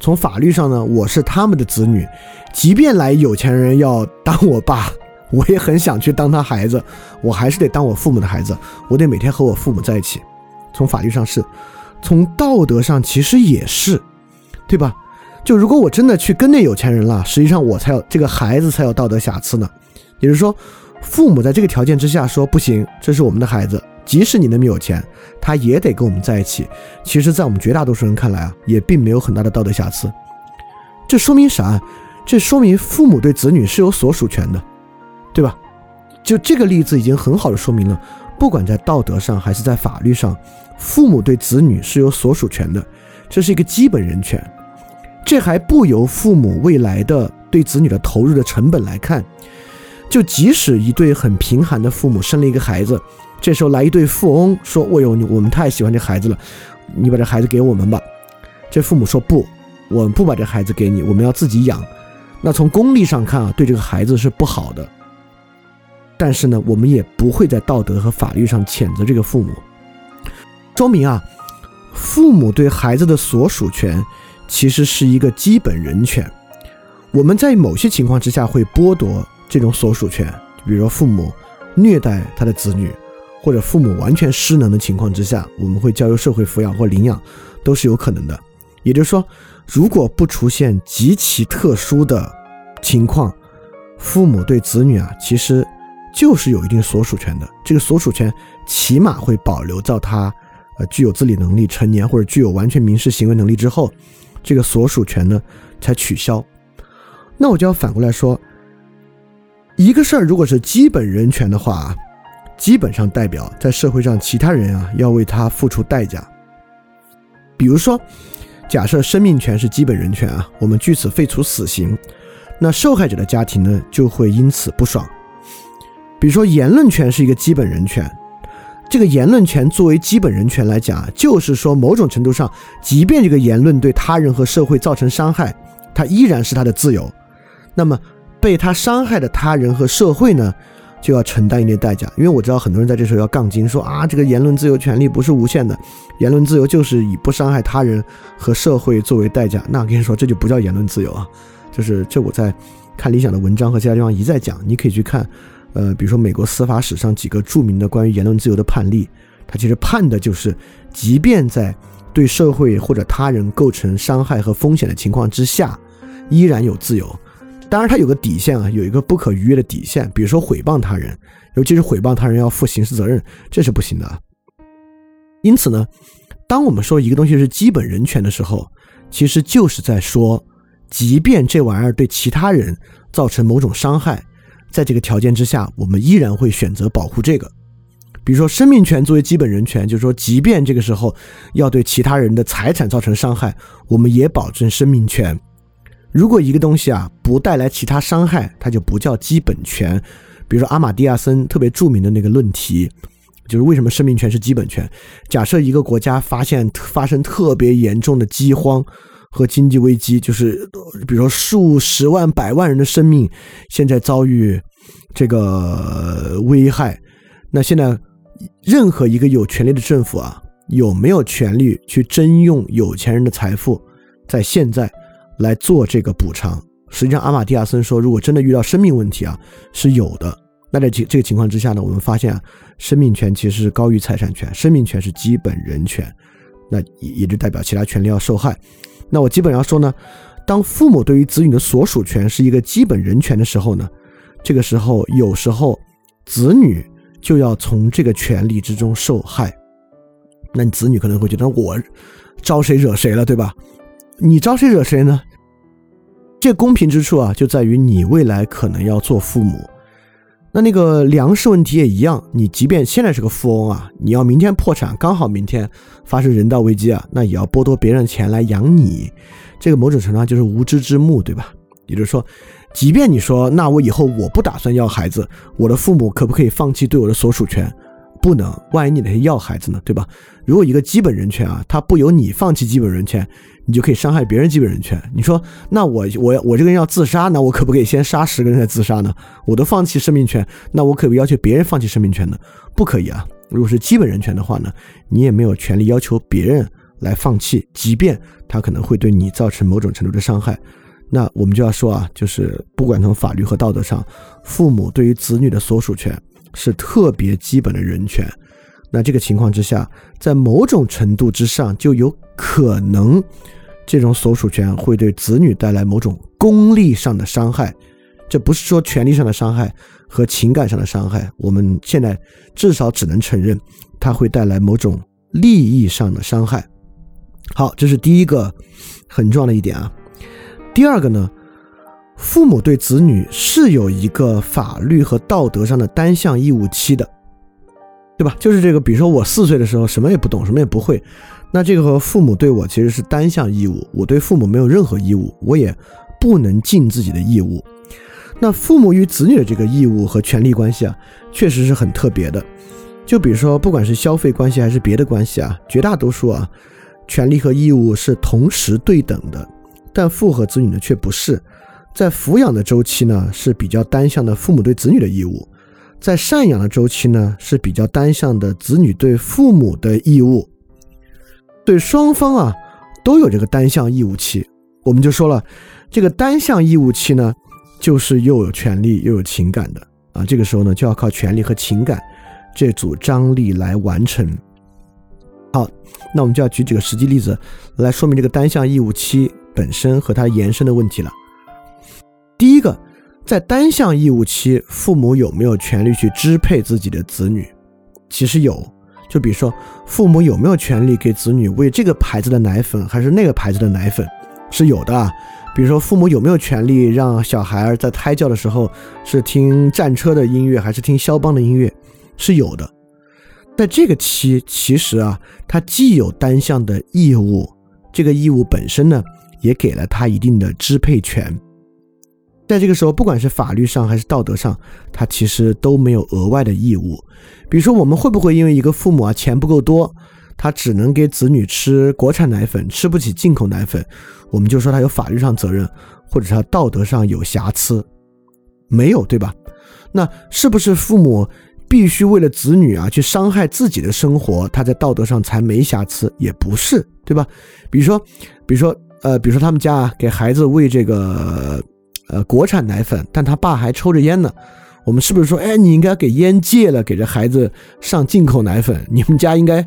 从法律上呢，我是他们的子女，即便来有钱人要当我爸。<laughs> 我也很想去当他孩子，我还是得当我父母的孩子，我得每天和我父母在一起。从法律上是，从道德上其实也是，对吧？就如果我真的去跟那有钱人了，实际上我才有这个孩子才有道德瑕疵呢。也就是说，父母在这个条件之下说不行，这是我们的孩子，即使你那么有钱，他也得跟我们在一起。其实，在我们绝大多数人看来啊，也并没有很大的道德瑕疵。这说明啥？这说明父母对子女是有所属权的。对吧？就这个例子已经很好的说明了，不管在道德上还是在法律上，父母对子女是有所属权的，这是一个基本人权。这还不由父母未来的对子女的投入的成本来看，就即使一对很贫寒的父母生了一个孩子，这时候来一对富翁说：“我哟，我们太喜欢这孩子了，你把这孩子给我们吧。”这父母说：“不，我们不把这孩子给你，我们要自己养。”那从功利上看啊，对这个孩子是不好的。但是呢，我们也不会在道德和法律上谴责这个父母，说明啊，父母对孩子的所属权其实是一个基本人权。我们在某些情况之下会剥夺这种所属权，比如说父母虐待他的子女，或者父母完全失能的情况之下，我们会交由社会抚养或领养，都是有可能的。也就是说，如果不出现极其特殊的情况，父母对子女啊，其实。就是有一定所属权的，这个所属权起码会保留到他，呃，具有自理能力、成年或者具有完全民事行为能力之后，这个所属权呢才取消。那我就要反过来说，一个事儿如果是基本人权的话，基本上代表在社会上其他人啊要为他付出代价。比如说，假设生命权是基本人权啊，我们据此废除死刑，那受害者的家庭呢就会因此不爽。比如说，言论权是一个基本人权。这个言论权作为基本人权来讲，就是说，某种程度上，即便这个言论对他人和社会造成伤害，它依然是他的自由。那么，被他伤害的他人和社会呢，就要承担一定代价。因为我知道很多人在这时候要杠精，说啊，这个言论自由权利不是无限的，言论自由就是以不伤害他人和社会作为代价。那我跟你说，这就不叫言论自由啊，就是这我在。看理想的文章和其他地方一再讲，你可以去看，呃，比如说美国司法史上几个著名的关于言论自由的判例，它其实判的就是，即便在对社会或者他人构成伤害和风险的情况之下，依然有自由。当然，它有个底线啊，有一个不可逾越的底线，比如说诽谤他人，尤其是诽谤他人要负刑事责任，这是不行的。因此呢，当我们说一个东西是基本人权的时候，其实就是在说，即便这玩意儿对其他人造成某种伤害，在这个条件之下，我们依然会选择保护这个。比如说，生命权作为基本人权，就是说，即便这个时候要对其他人的财产造成伤害，我们也保证生命权。如果一个东西啊不带来其他伤害，它就不叫基本权。比如说阿马蒂亚森特别著名的那个论题，就是为什么生命权是基本权？假设一个国家发现发生特别严重的饥荒和经济危机，就是比如说数十万、百万人的生命现在遭遇这个危害，那现在任何一个有权利的政府啊，有没有权利去征用有钱人的财富？在现在。来做这个补偿。实际上，阿马蒂亚森说，如果真的遇到生命问题啊，是有的。那在这这个情况之下呢，我们发现啊，生命权其实是高于财产权，生命权是基本人权，那也也就代表其他权利要受害。那我基本上说呢，当父母对于子女的所属权是一个基本人权的时候呢，这个时候有时候子女就要从这个权利之中受害。那你子女可能会觉得我招谁惹谁了，对吧？你招谁惹谁呢？这公平之处啊，就在于你未来可能要做父母。那那个粮食问题也一样，你即便现在是个富翁啊，你要明天破产，刚好明天发生人道危机啊，那也要剥夺别人的钱来养你。这个某种程度上就是无知之幕，对吧？也就是说，即便你说那我以后我不打算要孩子，我的父母可不可以放弃对我的所属权？不能，万一你那些要孩子呢，对吧？如果一个基本人权啊，它不由你放弃基本人权，你就可以伤害别人基本人权。你说，那我我我这个人要自杀，那我可不可以先杀十个人再自杀呢？我都放弃生命权，那我可不可以要求别人放弃生命权呢？不可以啊！如果是基本人权的话呢，你也没有权利要求别人来放弃，即便他可能会对你造成某种程度的伤害。那我们就要说啊，就是不管从法律和道德上，父母对于子女的所属权。是特别基本的人权，那这个情况之下，在某种程度之上，就有可能这种所属权会对子女带来某种功利上的伤害。这不是说权利上的伤害和情感上的伤害，我们现在至少只能承认它会带来某种利益上的伤害。好，这是第一个很重要的一点啊。第二个呢？父母对子女是有一个法律和道德上的单向义务期的，对吧？就是这个，比如说我四岁的时候什么也不懂，什么也不会，那这个和父母对我其实是单向义务，我对父母没有任何义务，我也不能尽自己的义务。那父母与子女的这个义务和权利关系啊，确实是很特别的。就比如说，不管是消费关系还是别的关系啊，绝大多数啊，权利和义务是同时对等的，但父和子女呢却不是。在抚养的周期呢是比较单向的，父母对子女的义务；在赡养的周期呢是比较单向的，子女对父母的义务。对双方啊都有这个单向义务期，我们就说了，这个单向义务期呢就是又有权利又有情感的啊，这个时候呢就要靠权利和情感这组张力来完成。好，那我们就要举几个实际例子来说明这个单向义务期本身和它延伸的问题了。第一个，在单向义务期，父母有没有权利去支配自己的子女？其实有，就比如说，父母有没有权利给子女喂这个牌子的奶粉，还是那个牌子的奶粉，是有的啊。比如说，父母有没有权利让小孩在胎教的时候是听战车的音乐，还是听肖邦的音乐，是有的。在这个期，其实啊，他既有单向的义务，这个义务本身呢，也给了他一定的支配权。在这个时候，不管是法律上还是道德上，他其实都没有额外的义务。比如说，我们会不会因为一个父母啊钱不够多，他只能给子女吃国产奶粉，吃不起进口奶粉，我们就说他有法律上责任，或者他道德上有瑕疵？没有，对吧？那是不是父母必须为了子女啊去伤害自己的生活，他在道德上才没瑕疵？也不是，对吧？比如说，比如说，呃，比如说他们家啊给孩子喂这个。呃国产奶粉，但他爸还抽着烟呢，我们是不是说，哎，你应该给烟戒了，给这孩子上进口奶粉？<laughs> 你们家应该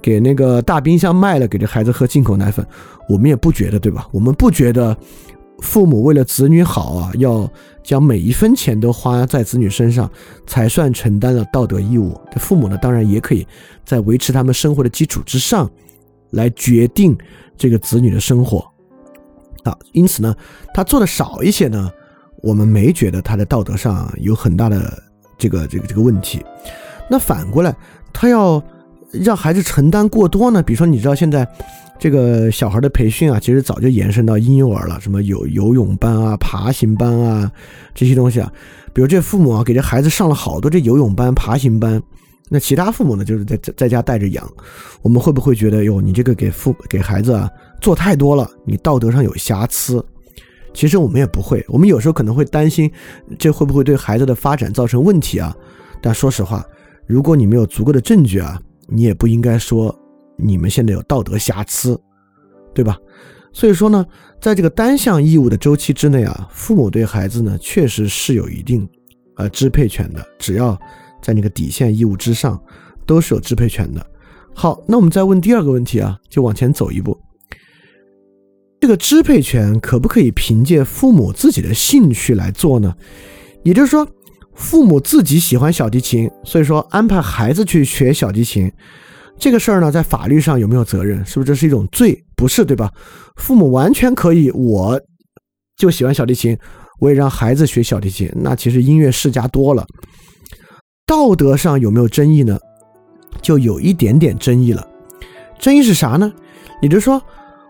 给那个大冰箱卖了，给这孩子喝进口奶粉？我们也不觉得，对吧？我们不觉得父母为了子女好啊，要将每一分钱都花在子女身上，才算承担了道德义务。这父母呢，当然也可以在维持他们生活的基础之上，来决定这个子女的生活。啊，因此呢，他做的少一些呢，我们没觉得他在道德上有很大的这个这个这个问题。那反过来，他要让孩子承担过多呢？比如说，你知道现在这个小孩的培训啊，其实早就延伸到婴幼儿了，什么有游泳班啊、爬行班啊这些东西啊。比如这父母啊，给这孩子上了好多这游泳班、爬行班，那其他父母呢，就是在在家带着养。我们会不会觉得，哟，你这个给父给孩子啊？做太多了，你道德上有瑕疵。其实我们也不会，我们有时候可能会担心，这会不会对孩子的发展造成问题啊？但说实话，如果你没有足够的证据啊，你也不应该说你们现在有道德瑕疵，对吧？所以说呢，在这个单向义务的周期之内啊，父母对孩子呢确实是有一定呃支配权的，只要在那个底线义务之上，都是有支配权的。好，那我们再问第二个问题啊，就往前走一步。这个支配权可不可以凭借父母自己的兴趣来做呢？也就是说，父母自己喜欢小提琴，所以说安排孩子去学小提琴，这个事儿呢，在法律上有没有责任？是不是这是一种罪？不是，对吧？父母完全可以，我就喜欢小提琴，我也让孩子学小提琴。那其实音乐世家多了，道德上有没有争议呢？就有一点点争议了。争议是啥呢？也就是说。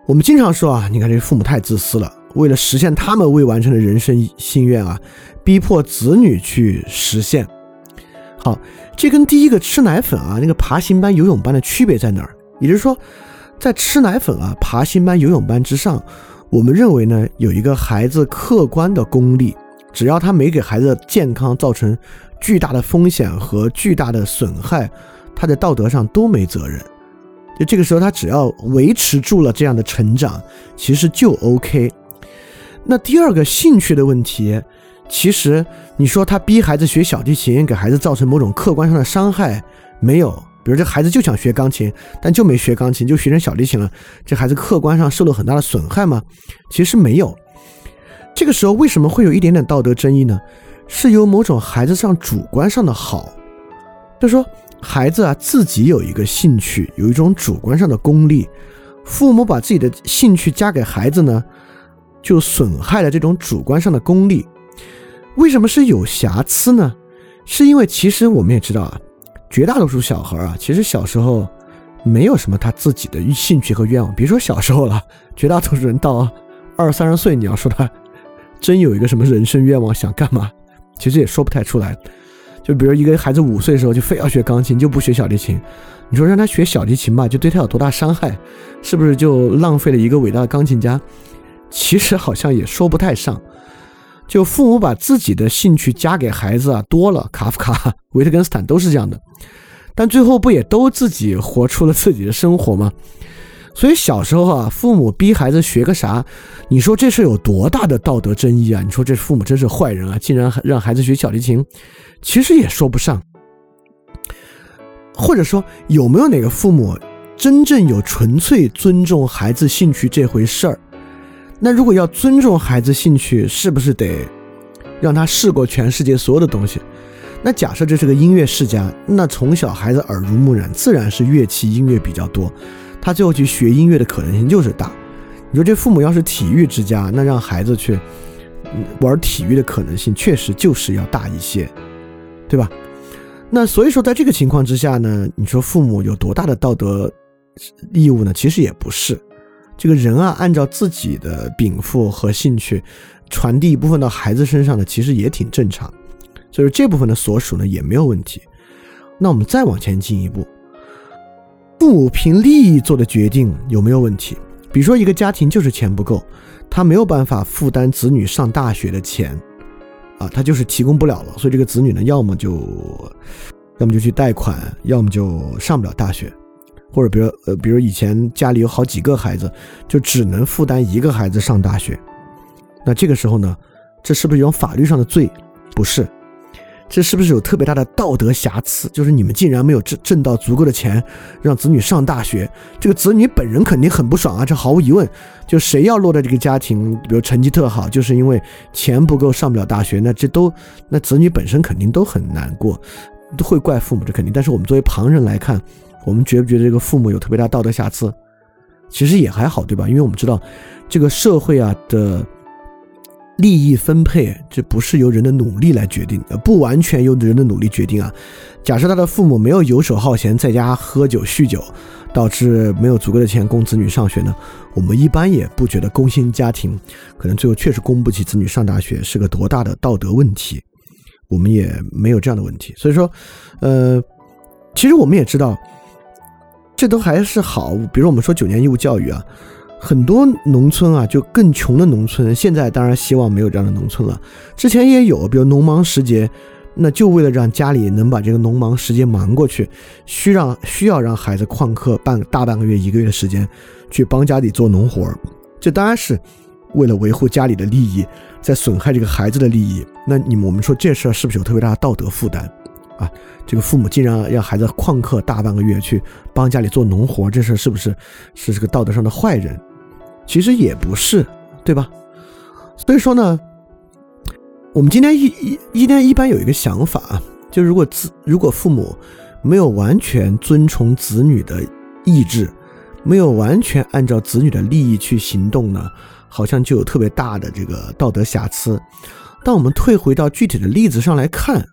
我们经常说啊，你看这父母太自私了，为了实现他们未完成的人生心愿啊，逼迫子女去实现。好，这跟第一个吃奶粉啊，那个爬行班、游泳班的区别在哪儿？也就是说，在吃奶粉啊、爬行班、游泳班之上，我们认为呢，有一个孩子客观的功利，只要他没给孩子健康造成巨大的风险和巨大的损害，他在道德上都没责任。就这个时候，他只要维持住了这样的成长，其实就 OK。那第二个兴趣的问题，其实你说他逼孩子学小提琴，给孩子造成某种客观上的伤害没有？比如这孩子就想学钢琴，但就没学钢琴，就学成小提琴了，这孩子客观上受了很大的损害吗？其实没有。这个时候为什么会有一点点道德争议呢？是由某种孩子上主观上的好，就说。孩子啊，自己有一个兴趣，有一种主观上的功利，父母把自己的兴趣加给孩子呢，就损害了这种主观上的功利。为什么是有瑕疵呢？是因为其实我们也知道啊，绝大多数小孩啊，其实小时候没有什么他自己的兴趣和愿望。别说小时候了，<laughs> 绝大多数人到二三十岁，你要说他真有一个什么人生愿望想干嘛，其实也说不太出来。就比如一个孩子五岁的时候就非要学钢琴，就不学小提琴，你说让他学小提琴吧，就对他有多大伤害？是不是就浪费了一个伟大的钢琴家？其实好像也说不太上。就父母把自己的兴趣加给孩子啊多了，卡夫卡、维特根斯坦都是这样的，但最后不也都自己活出了自己的生活吗？所以小时候啊，父母逼孩子学个啥，你说这是有多大的道德争议啊？你说这父母真是坏人啊，竟然让孩子学小提琴。其实也说不上，或者说有没有哪个父母真正有纯粹尊重孩子兴趣这回事儿？那如果要尊重孩子兴趣，是不是得让他试过全世界所有的东西？那假设这是个音乐世家，那从小孩子耳濡目染，自然是乐器音乐比较多，他最后去学音乐的可能性就是大。你说这父母要是体育之家，那让孩子去玩体育的可能性确实就是要大一些。对吧？那所以说，在这个情况之下呢，你说父母有多大的道德义务呢？其实也不是。这个人啊，按照自己的禀赋和兴趣传递一部分到孩子身上呢，其实也挺正常。所以这部分的所属呢，也没有问题。那我们再往前进一步，父母凭利益做的决定有没有问题？比如说，一个家庭就是钱不够，他没有办法负担子女上大学的钱。啊，他就是提供不了了，所以这个子女呢，要么就，要么就去贷款，要么就上不了大学，或者比如呃，比如以前家里有好几个孩子，就只能负担一个孩子上大学，那这个时候呢，这是不是一种法律上的罪？不是。这是不是有特别大的道德瑕疵？就是你们竟然没有挣挣到足够的钱，让子女上大学，这个子女本人肯定很不爽啊！这毫无疑问，就谁要落在这个家庭，比如成绩特好，就是因为钱不够上不了大学，那这都那子女本身肯定都很难过，都会怪父母，这肯定。但是我们作为旁人来看，我们觉不觉得这个父母有特别大道德瑕疵？其实也还好，对吧？因为我们知道这个社会啊的。利益分配，这不是由人的努力来决定，呃，不完全由人的努力决定啊。假设他的父母没有游手好闲，在家喝酒酗酒，导致没有足够的钱供子女上学呢，我们一般也不觉得工薪家庭可能最后确实供不起子女上大学是个多大的道德问题，我们也没有这样的问题。所以说，呃，其实我们也知道，这都还是好。比如我们说九年义务教育啊。很多农村啊，就更穷的农村，现在当然希望没有这样的农村了。之前也有，比如农忙时节，那就为了让家里能把这个农忙时节忙过去，需让需要让孩子旷课半大半个月、一个月的时间，去帮家里做农活。这当然是为了维护家里的利益，在损害这个孩子的利益。那你们我们说这事儿是不是有特别大的道德负担啊？这个父母竟然让孩子旷课大半个月去帮家里做农活，这事儿是不是是这个道德上的坏人？其实也不是，对吧？所以说呢，我们今天一一今天一般有一个想法啊，就如果子如果父母没有完全遵从子女的意志，没有完全按照子女的利益去行动呢，好像就有特别大的这个道德瑕疵。当我们退回到具体的例子上来看，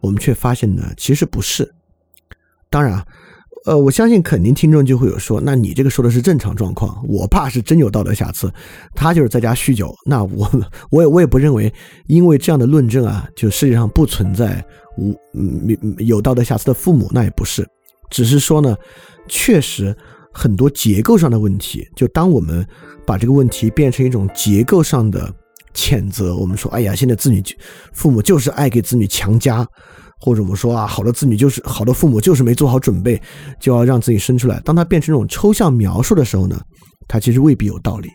我们却发现呢，其实不是。当然啊。呃，我相信肯定听众就会有说，那你这个说的是正常状况，我爸是真有道德瑕疵，他就是在家酗酒，那我我也我也不认为，因为这样的论证啊，就世界上不存在无嗯有道德瑕疵的父母，那也不是，只是说呢，确实很多结构上的问题，就当我们把这个问题变成一种结构上的谴责，我们说，哎呀，现在子女父母就是爱给子女强加。或者我们说啊，好的子女就是好的父母，就是没做好准备，就要让自己生出来。当他变成这种抽象描述的时候呢，他其实未必有道理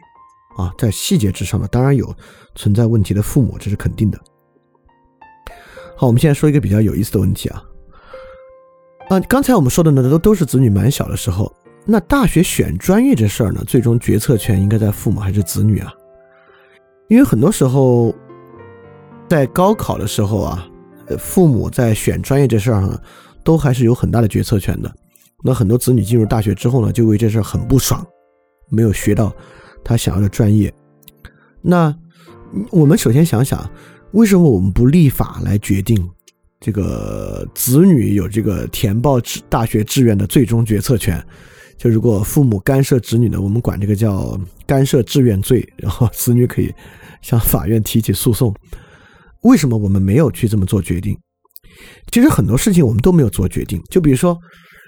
啊。在细节之上呢，当然有存在问题的父母，这是肯定的。好，我们现在说一个比较有意思的问题啊。啊，刚才我们说的呢，都都是子女蛮小的时候。那大学选专业这事儿呢，最终决策权应该在父母还是子女啊？因为很多时候在高考的时候啊。父母在选专业这事儿上，都还是有很大的决策权的。那很多子女进入大学之后呢，就为这事儿很不爽，没有学到他想要的专业。那我们首先想想，为什么我们不立法来决定这个子女有这个填报志大学志愿的最终决策权？就如果父母干涉子女呢，我们管这个叫干涉志愿罪，然后子女可以向法院提起诉讼。为什么我们没有去这么做决定？其实很多事情我们都没有做决定。就比如说，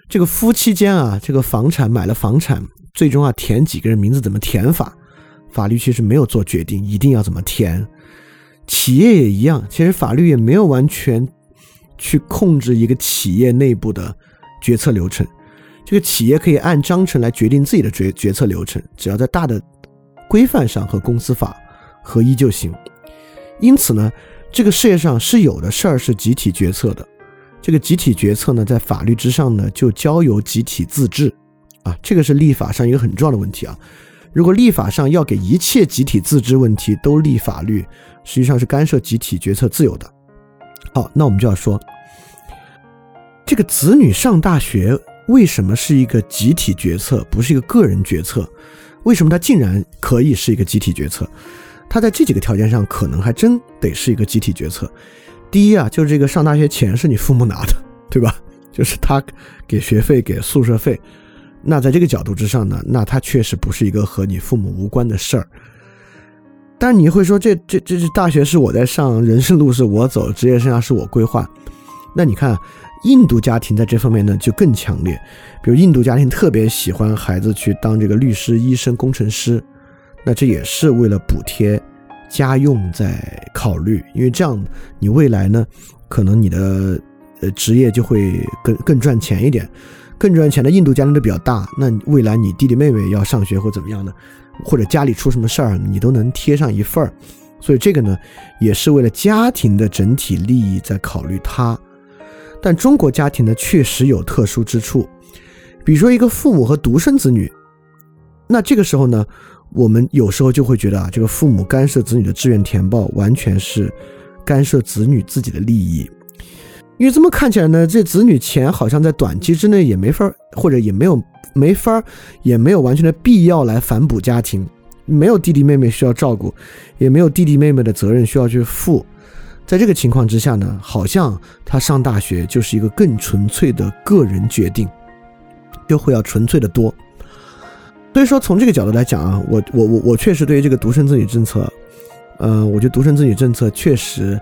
这个夫妻间啊，这个房产买了房产，最终啊填几个人名字怎么填法，法律其实没有做决定，一定要怎么填。企业也一样，其实法律也没有完全去控制一个企业内部的决策流程。这个企业可以按章程来决定自己的决决策流程，只要在大的规范上和公司法合一就行。因此呢。这个世界上是有的事儿是集体决策的，这个集体决策呢，在法律之上呢，就交由集体自治，啊，这个是立法上一个很重要的问题啊。如果立法上要给一切集体自治问题都立法律，实际上是干涉集体决策自由的。好，那我们就要说，这个子女上大学为什么是一个集体决策，不是一个个人决策？为什么它竟然可以是一个集体决策？他在这几个条件上，可能还真得是一个集体决策。第一啊，就是这个上大学钱是你父母拿的，<laughs> 对吧？就是他给学费、给宿舍费。那在这个角度之上呢，那他确实不是一个和你父母无关的事儿。但你会说，这这这这大学是我在上，人生路是我走，职业生涯是我规划。那你看，印度家庭在这方面呢就更强烈。比如印度家庭特别喜欢孩子去当这个律师、医生、工程师。那这也是为了补贴家用在考虑，因为这样你未来呢，可能你的呃职业就会更更赚钱一点，更赚钱的印度家庭都比较大，那未来你弟弟妹妹要上学或怎么样呢，或者家里出什么事儿，你都能贴上一份儿，所以这个呢，也是为了家庭的整体利益在考虑他。但中国家庭呢，确实有特殊之处，比如说一个父母和独生子女，那这个时候呢，我们有时候就会觉得啊，这个父母干涉子女的志愿填报，完全是干涉子女自己的利益。因为这么看起来呢，这子女钱好像在短期之内也没法，或者也没有没法，也没有完全的必要来反哺家庭，没有弟弟妹妹需要照顾，也没有弟弟妹妹的责任需要去负。在这个情况之下呢，好像他上大学就是一个更纯粹的个人决定，就会要纯粹的多。所以说，从这个角度来讲啊，我我我我确实对于这个独生子女政策，呃，我觉得独生子女政策确实。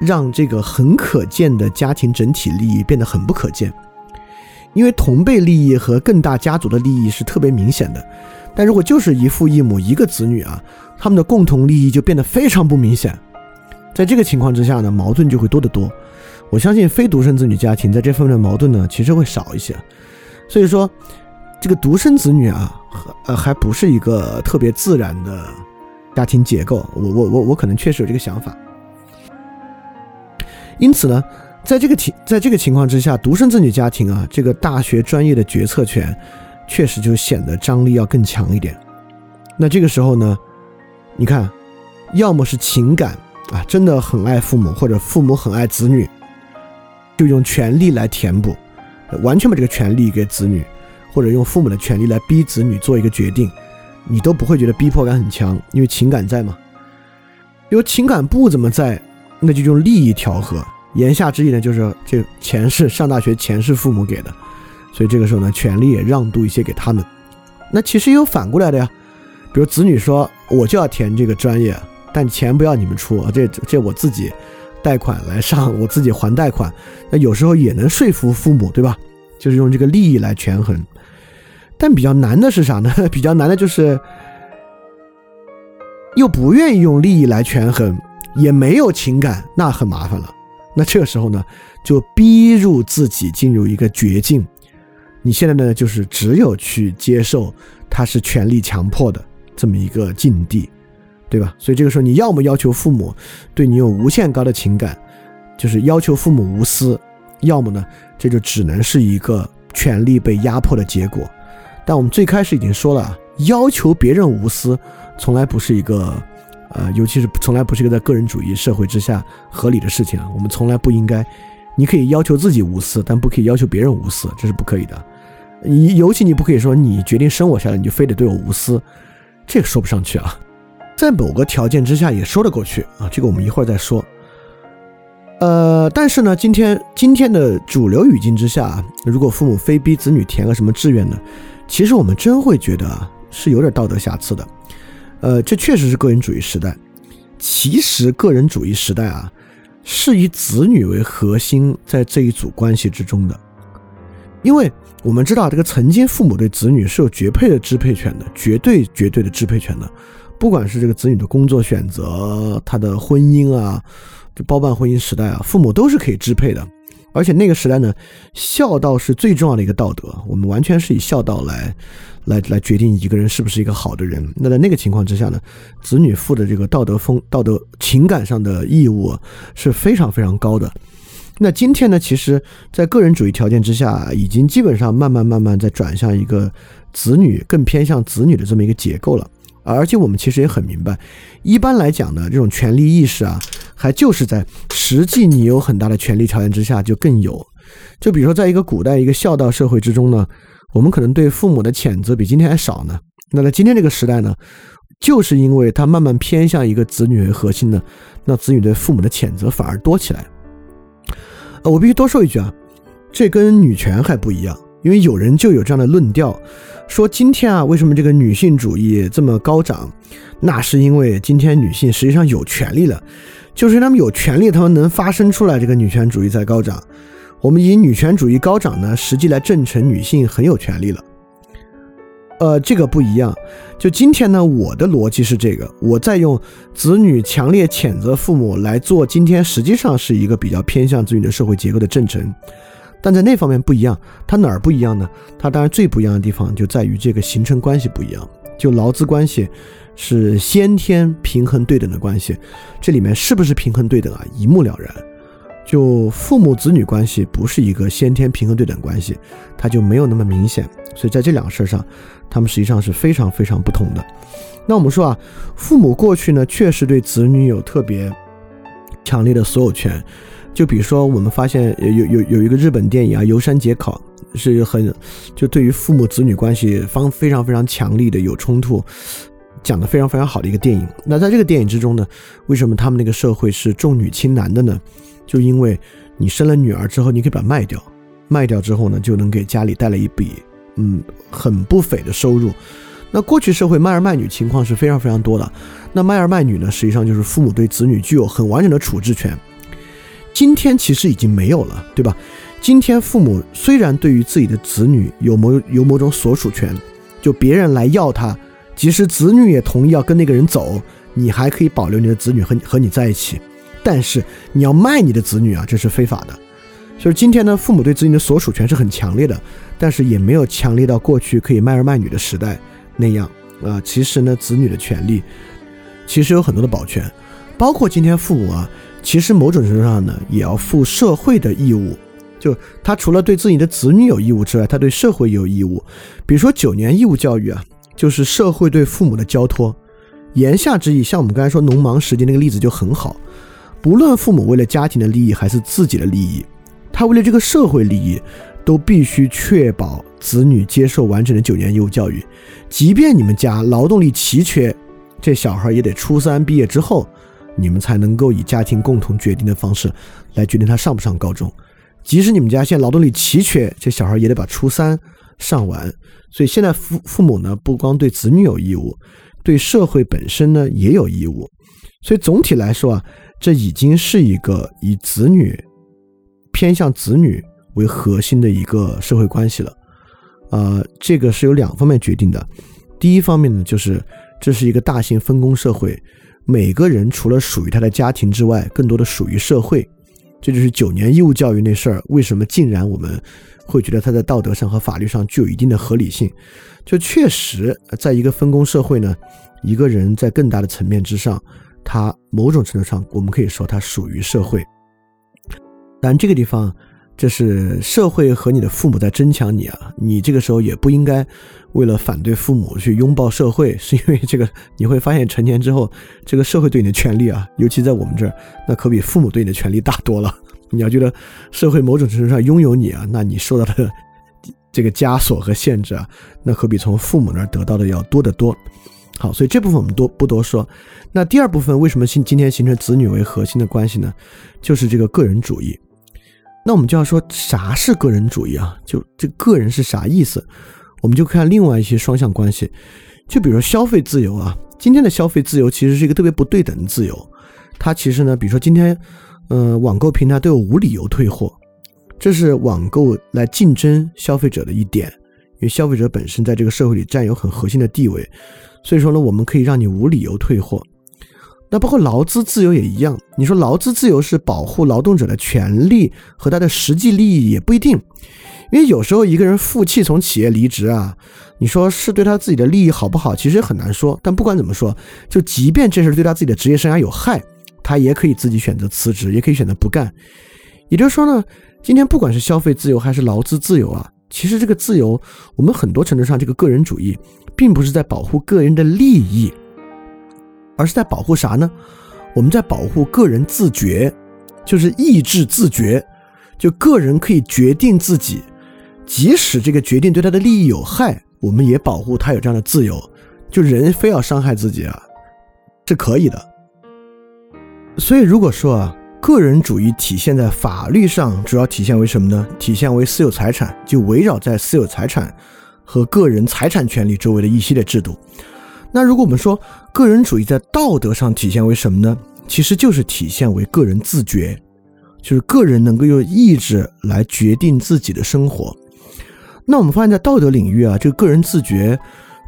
让这个很可见的家庭整体利益变得很不可见，因为同辈利益和更大家族的利益是特别明显的，但如果就是一父一母一个子女啊，他们的共同利益就变得非常不明显。在这个情况之下呢，矛盾就会多得多。我相信非独生子女家庭在这方面的矛盾呢，其实会少一些。所以说，这个独生子女啊，呃，还不是一个特别自然的家庭结构。我我我我可能确实有这个想法。因此呢，在这个情在这个情况之下，独生子女家庭啊，这个大学专业的决策权，确实就显得张力要更强一点。那这个时候呢，你看，要么是情感啊，真的很爱父母，或者父母很爱子女，就用权力来填补，完全把这个权利给子女，或者用父母的权利来逼子女做一个决定，你都不会觉得逼迫感很强，因为情感在嘛。因为情感不怎么在。那就用利益调和，言下之意呢，就是这钱是上大学钱是父母给的，所以这个时候呢，权利也让渡一些给他们。那其实也有反过来的呀，比如子女说我就要填这个专业，但钱不要你们出，这这我自己贷款来上，我自己还贷款。那有时候也能说服父母，对吧？就是用这个利益来权衡。但比较难的是啥呢？<laughs> 比较难的就是又不愿意用利益来权衡。也没有情感，那很麻烦了。那这个时候呢，就逼入自己进入一个绝境。你现在呢，就是只有去接受他是权力强迫的这么一个境地，对吧？所以这个时候，你要么要求父母对你有无限高的情感，就是要求父母无私；要么呢，这就只能是一个权力被压迫的结果。但我们最开始已经说了，要求别人无私，从来不是一个。呃，尤其是从来不是一个在个人主义社会之下合理的事情啊。我们从来不应该，你可以要求自己无私，但不可以要求别人无私，这是不可以的。你尤其你不可以说你决定生我下来，你就非得对我无私，这个说不上去啊。在某个条件之下也说得过去啊，这个我们一会儿再说。呃，但是呢，今天今天的主流语境之下，如果父母非逼子女填个什么志愿呢，其实我们真会觉得啊是有点道德瑕疵的。呃，这确实是个人主义时代。其实，个人主义时代啊，是以子女为核心在这一组关系之中的。因为我们知道，这个曾经父母对子女是有绝配的支配权的，绝对绝对的支配权的。不管是这个子女的工作选择，他的婚姻啊，就包办婚姻时代啊，父母都是可以支配的。而且那个时代呢，孝道是最重要的一个道德，我们完全是以孝道来。来来决定一个人是不是一个好的人。那在那个情况之下呢，子女负的这个道德风、道德情感上的义务是非常非常高的。那今天呢，其实，在个人主义条件之下，已经基本上慢慢慢慢在转向一个子女更偏向子女的这么一个结构了。而且我们其实也很明白，一般来讲呢，这种权利意识啊，还就是在实际你有很大的权利条件之下就更有。就比如说，在一个古代一个孝道社会之中呢。我们可能对父母的谴责比今天还少呢。那在今天这个时代呢，就是因为他慢慢偏向一个子女为核心的，那子女对父母的谴责反而多起来。呃，我必须多说一句啊，这跟女权还不一样，因为有人就有这样的论调，说今天啊，为什么这个女性主义这么高涨？那是因为今天女性实际上有权利了，就是他们有权利，他们能发生出来，这个女权主义在高涨。我们以女权主义高涨呢，实际来证成女性很有权利了。呃，这个不一样。就今天呢，我的逻辑是这个：我在用子女强烈谴责父母来做今天实际上是一个比较偏向子女的社会结构的证成。但在那方面不一样，它哪儿不一样呢？它当然最不一样的地方就在于这个形成关系不一样。就劳资关系是先天平衡对等的关系，这里面是不是平衡对等啊？一目了然。就父母子女关系不是一个先天平衡对等关系，它就没有那么明显。所以在这两个事儿上，他们实际上是非常非常不同的。那我们说啊，父母过去呢确实对子女有特别强烈的所有权。就比如说，我们发现有有有一个日本电影啊，《游山节考》是很就对于父母子女关系方非常非常强力的有冲突，讲的非常非常好的一个电影。那在这个电影之中呢，为什么他们那个社会是重女轻男的呢？就因为你生了女儿之后，你可以把它卖掉，卖掉之后呢，就能给家里带来一笔嗯很不菲的收入。那过去社会卖儿卖女情况是非常非常多的。那卖儿卖女呢，实际上就是父母对子女具有很完整的处置权。今天其实已经没有了，对吧？今天父母虽然对于自己的子女有某有某种所属权，就别人来要他，即使子女也同意要跟那个人走，你还可以保留你的子女和和你在一起。但是你要卖你的子女啊，这是非法的。所以今天呢，父母对子女的所属权是很强烈的，但是也没有强烈到过去可以卖儿卖女的时代那样啊。其实呢，子女的权利其实有很多的保全，包括今天父母啊，其实某种程度上呢，也要负社会的义务。就他除了对自己的子女有义务之外，他对社会也有义务。比如说九年义务教育啊，就是社会对父母的交托。言下之意，像我们刚才说农忙时节那个例子就很好。不论父母为了家庭的利益还是自己的利益，他为了这个社会利益，都必须确保子女接受完整的九年义务教育。即便你们家劳动力奇缺，这小孩也得初三毕业之后，你们才能够以家庭共同决定的方式来决定他上不上高中。即使你们家现在劳动力奇缺，这小孩也得把初三上完。所以现在父父母呢，不光对子女有义务，对社会本身呢也有义务。所以总体来说啊。这已经是一个以子女偏向子女为核心的一个社会关系了，呃，这个是由两方面决定的。第一方面呢，就是这是一个大型分工社会，每个人除了属于他的家庭之外，更多的属于社会。这就是九年义务教育那事儿，为什么竟然我们会觉得它在道德上和法律上具有一定的合理性？就确实，在一个分工社会呢，一个人在更大的层面之上。他某种程度上，我们可以说他属于社会，但这个地方，这是社会和你的父母在争抢你啊！你这个时候也不应该为了反对父母去拥抱社会，是因为这个你会发现成年之后，这个社会对你的权利啊，尤其在我们这儿，那可比父母对你的权利大多了。你要觉得社会某种程度上拥有你啊，那你受到的这个枷锁和限制啊，那可比从父母那儿得到的要多得多。好，所以这部分我们多不多说。那第二部分为什么今今天形成子女为核心的关系呢？就是这个个人主义。那我们就要说啥是个人主义啊？就这个人是啥意思？我们就看另外一些双向关系。就比如说消费自由啊，今天的消费自由其实是一个特别不对等的自由。它其实呢，比如说今天，呃，网购平台都有无理由退货，这是网购来竞争消费者的一点，因为消费者本身在这个社会里占有很核心的地位。所以说呢，我们可以让你无理由退货。那包括劳资自由也一样。你说劳资自由是保护劳动者的权利和他的实际利益，也不一定。因为有时候一个人负气从企业离职啊，你说是对他自己的利益好不好，其实很难说。但不管怎么说，就即便这事对他自己的职业生涯有害，他也可以自己选择辞职，也可以选择不干。也就是说呢，今天不管是消费自由还是劳资自由啊，其实这个自由，我们很多程度上这个个人主义。并不是在保护个人的利益，而是在保护啥呢？我们在保护个人自觉，就是意志自觉，就个人可以决定自己，即使这个决定对他的利益有害，我们也保护他有这样的自由。就人非要伤害自己啊，是可以的。所以如果说啊，个人主义体现在法律上，主要体现为什么呢？体现为私有财产，就围绕在私有财产。和个人财产权利周围的一系列制度，那如果我们说个人主义在道德上体现为什么呢？其实就是体现为个人自觉，就是个人能够用意志来决定自己的生活。那我们发现，在道德领域啊，这个个人自觉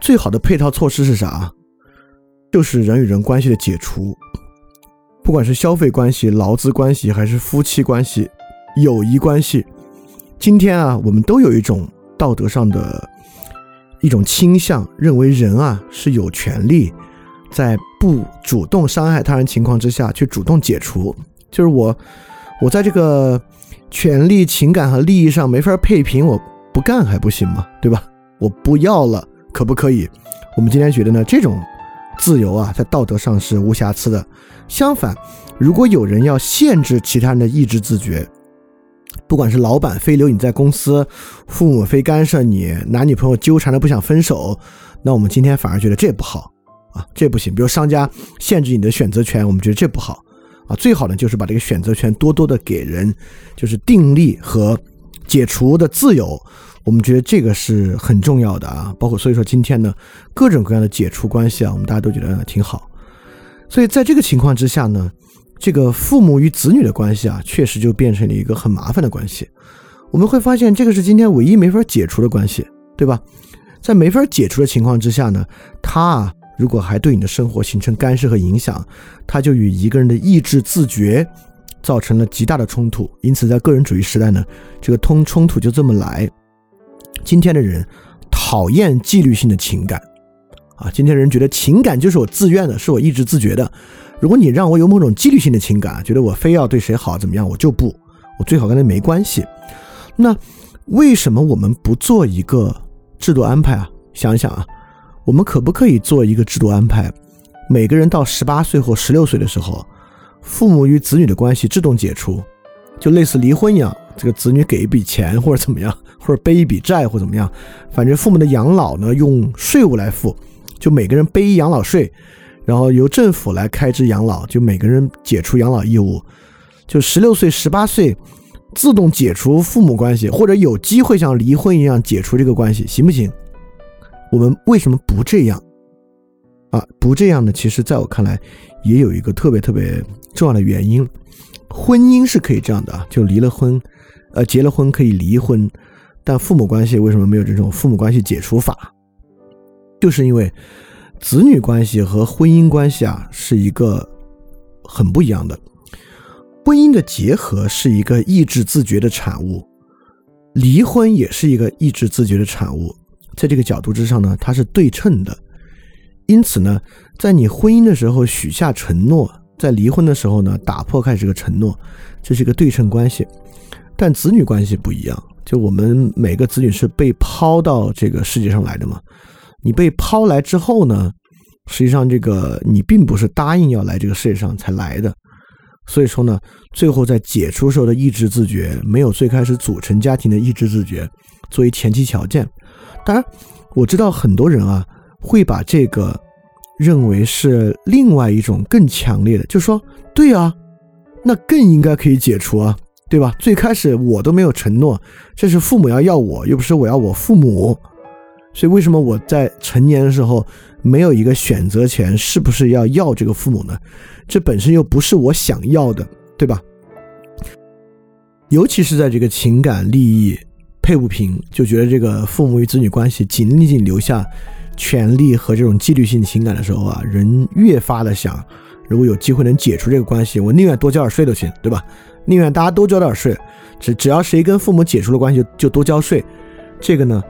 最好的配套措施是啥？就是人与人关系的解除，不管是消费关系、劳资关系，还是夫妻关系、友谊关系，今天啊，我们都有一种道德上的。一种倾向，认为人啊是有权利在不主动伤害他人情况之下去主动解除，就是我，我在这个权利、情感和利益上没法配平，我不干还不行吗？对吧？我不要了，可不可以？我们今天觉得呢，这种自由啊，在道德上是无瑕疵的。相反，如果有人要限制其他人的意志自觉，不管是老板非留你在公司，父母非干涉你，男女朋友纠缠的不想分手，那我们今天反而觉得这不好啊，这不行。比如商家限制你的选择权，我们觉得这不好啊。最好呢，就是把这个选择权多多的给人，就是订立和解除的自由，我们觉得这个是很重要的啊。包括所以说今天呢，各种各样的解除关系啊，我们大家都觉得挺好。所以在这个情况之下呢。这个父母与子女的关系啊，确实就变成了一个很麻烦的关系。我们会发现，这个是今天唯一没法解除的关系，对吧？在没法解除的情况之下呢，他啊，如果还对你的生活形成干涉和影响，他就与一个人的意志自觉造成了极大的冲突。因此，在个人主义时代呢，这个通冲突就这么来。今天的人讨厌纪律性的情感啊，今天人觉得情感就是我自愿的，是我意志自觉的。如果你让我有某种纪律性的情感，觉得我非要对谁好怎么样，我就不，我最好跟他没关系。那为什么我们不做一个制度安排啊？想想啊，我们可不可以做一个制度安排？每个人到十八岁或十六岁的时候，父母与子女的关系自动解除，就类似离婚一样，这个子女给一笔钱或者怎么样，或者背一笔债或怎么样，反正父母的养老呢用税务来付，就每个人背一养老税。然后由政府来开支养老，就每个人解除养老义务，就十六岁、十八岁自动解除父母关系，或者有机会像离婚一样解除这个关系，行不行？我们为什么不这样？啊，不这样呢？其实在我看来，也有一个特别特别重要的原因。婚姻是可以这样的，就离了婚，呃，结了婚可以离婚，但父母关系为什么没有这种父母关系解除法？就是因为。子女关系和婚姻关系啊，是一个很不一样的。婚姻的结合是一个意志自觉的产物，离婚也是一个意志自觉的产物。在这个角度之上呢，它是对称的。因此呢，在你婚姻的时候许下承诺，在离婚的时候呢，打破开这个承诺，这是一个对称关系。但子女关系不一样，就我们每个子女是被抛到这个世界上来的嘛。你被抛来之后呢，实际上这个你并不是答应要来这个世界上才来的，所以说呢，最后在解除时候的意志自觉没有最开始组成家庭的意志自觉作为前期条件。当然，我知道很多人啊会把这个认为是另外一种更强烈的，就说对啊，那更应该可以解除啊，对吧？最开始我都没有承诺，这是父母要要我，又不是我要我父母。所以，为什么我在成年的时候没有一个选择权？是不是要要这个父母呢？这本身又不是我想要的，对吧？尤其是在这个情感利益配不平，就觉得这个父母与子女关系仅仅留下权利和这种纪律性情感的时候啊，人越发的想，如果有机会能解除这个关系，我宁愿多交点税都行，对吧？宁愿大家都交点税，只只要谁跟父母解除了关系，就多交税。这个呢？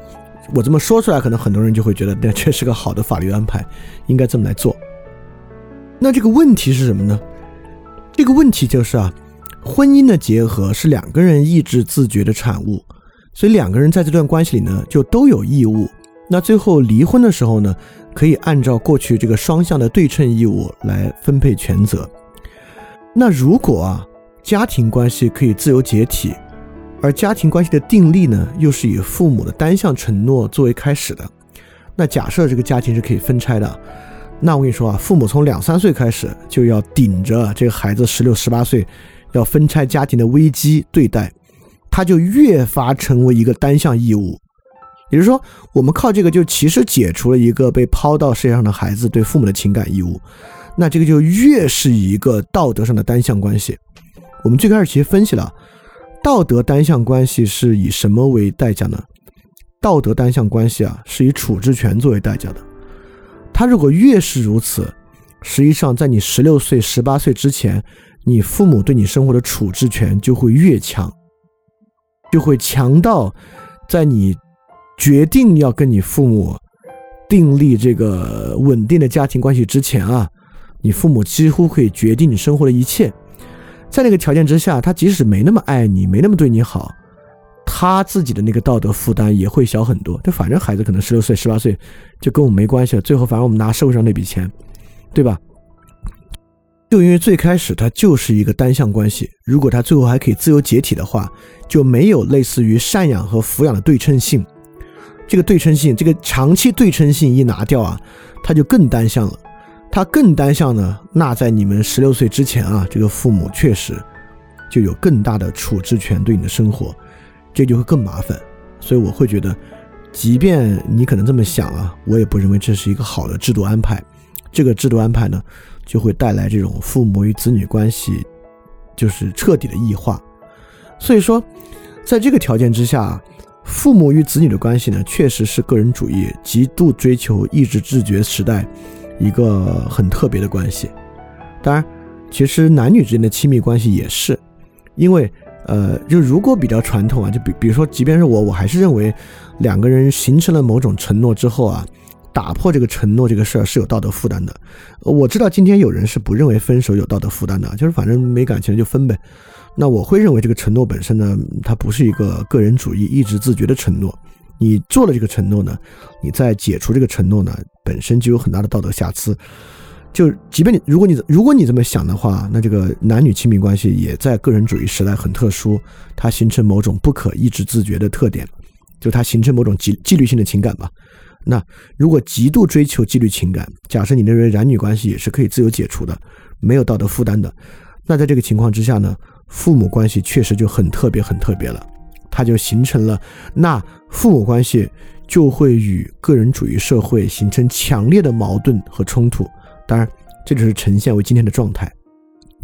我这么说出来，可能很多人就会觉得，<laughs> 那这是个好的法律安排，应该这么来做。那这个问题是什么呢？这个问题就是啊，婚姻的结合是两个人意志自觉的产物，所以两个人在这段关系里呢，就都有义务。那最后离婚的时候呢，可以按照过去这个双向的对称义务来分配权责。那如果啊，家庭关系可以自由解体。而家庭关系的订立呢，又是以父母的单向承诺作为开始的。那假设这个家庭是可以分拆的，那我跟你说啊，父母从两三岁开始就要顶着这个孩子十六、十八岁要分拆家庭的危机对待，他就越发成为一个单向义务。也就是说，我们靠这个就其实解除了一个被抛到世界上的孩子对父母的情感义务，那这个就越是一个道德上的单向关系。我们最开始其实分析了。道德单向关系是以什么为代价呢？道德单向关系啊，是以处置权作为代价的。他如果越是如此，实际上在你十六岁、十八岁之前，你父母对你生活的处置权就会越强，就会强到在你决定要跟你父母订立这个稳定的家庭关系之前啊，你父母几乎可以决定你生活的一切。在那个条件之下，他即使没那么爱你，没那么对你好，他自己的那个道德负担也会小很多。就反正孩子可能十六岁、十八岁就跟我们没关系了，最后反正我们拿社会上那笔钱，对吧？就因为最开始他就是一个单向关系，如果他最后还可以自由解体的话，就没有类似于赡养和抚养的对称性。这个对称性，这个长期对称性一拿掉啊，他就更单向了。它更单向呢，那在你们十六岁之前啊，这个父母确实就有更大的处置权对你的生活，这就会更麻烦。所以我会觉得，即便你可能这么想啊，我也不认为这是一个好的制度安排。这个制度安排呢？就会带来这种父母与子女关系，就是彻底的异化。所以说，在这个条件之下，父母与子女的关系呢，确实是个人主义极度追求意志自觉时代一个很特别的关系。当然，其实男女之间的亲密关系也是，因为呃，就如果比较传统啊，就比比如说，即便是我，我还是认为两个人形成了某种承诺之后啊。打破这个承诺这个事儿是有道德负担的。我知道今天有人是不认为分手有道德负担的，就是反正没感情就分呗。那我会认为这个承诺本身呢，它不是一个个人主义、意志自觉的承诺。你做了这个承诺呢，你在解除这个承诺呢，本身就有很大的道德瑕疵。就即便你如果你如果你这么想的话，那这个男女亲密关系也在个人主义时代很特殊，它形成某种不可抑制自觉的特点，就它形成某种纪纪律性的情感吧。那如果极度追求纪律情感，假设你认为男女关系也是可以自由解除的，没有道德负担的，那在这个情况之下呢，父母关系确实就很特别很特别了，它就形成了，那父母关系就会与个人主义社会形成强烈的矛盾和冲突。当然，这就是呈现为今天的状态。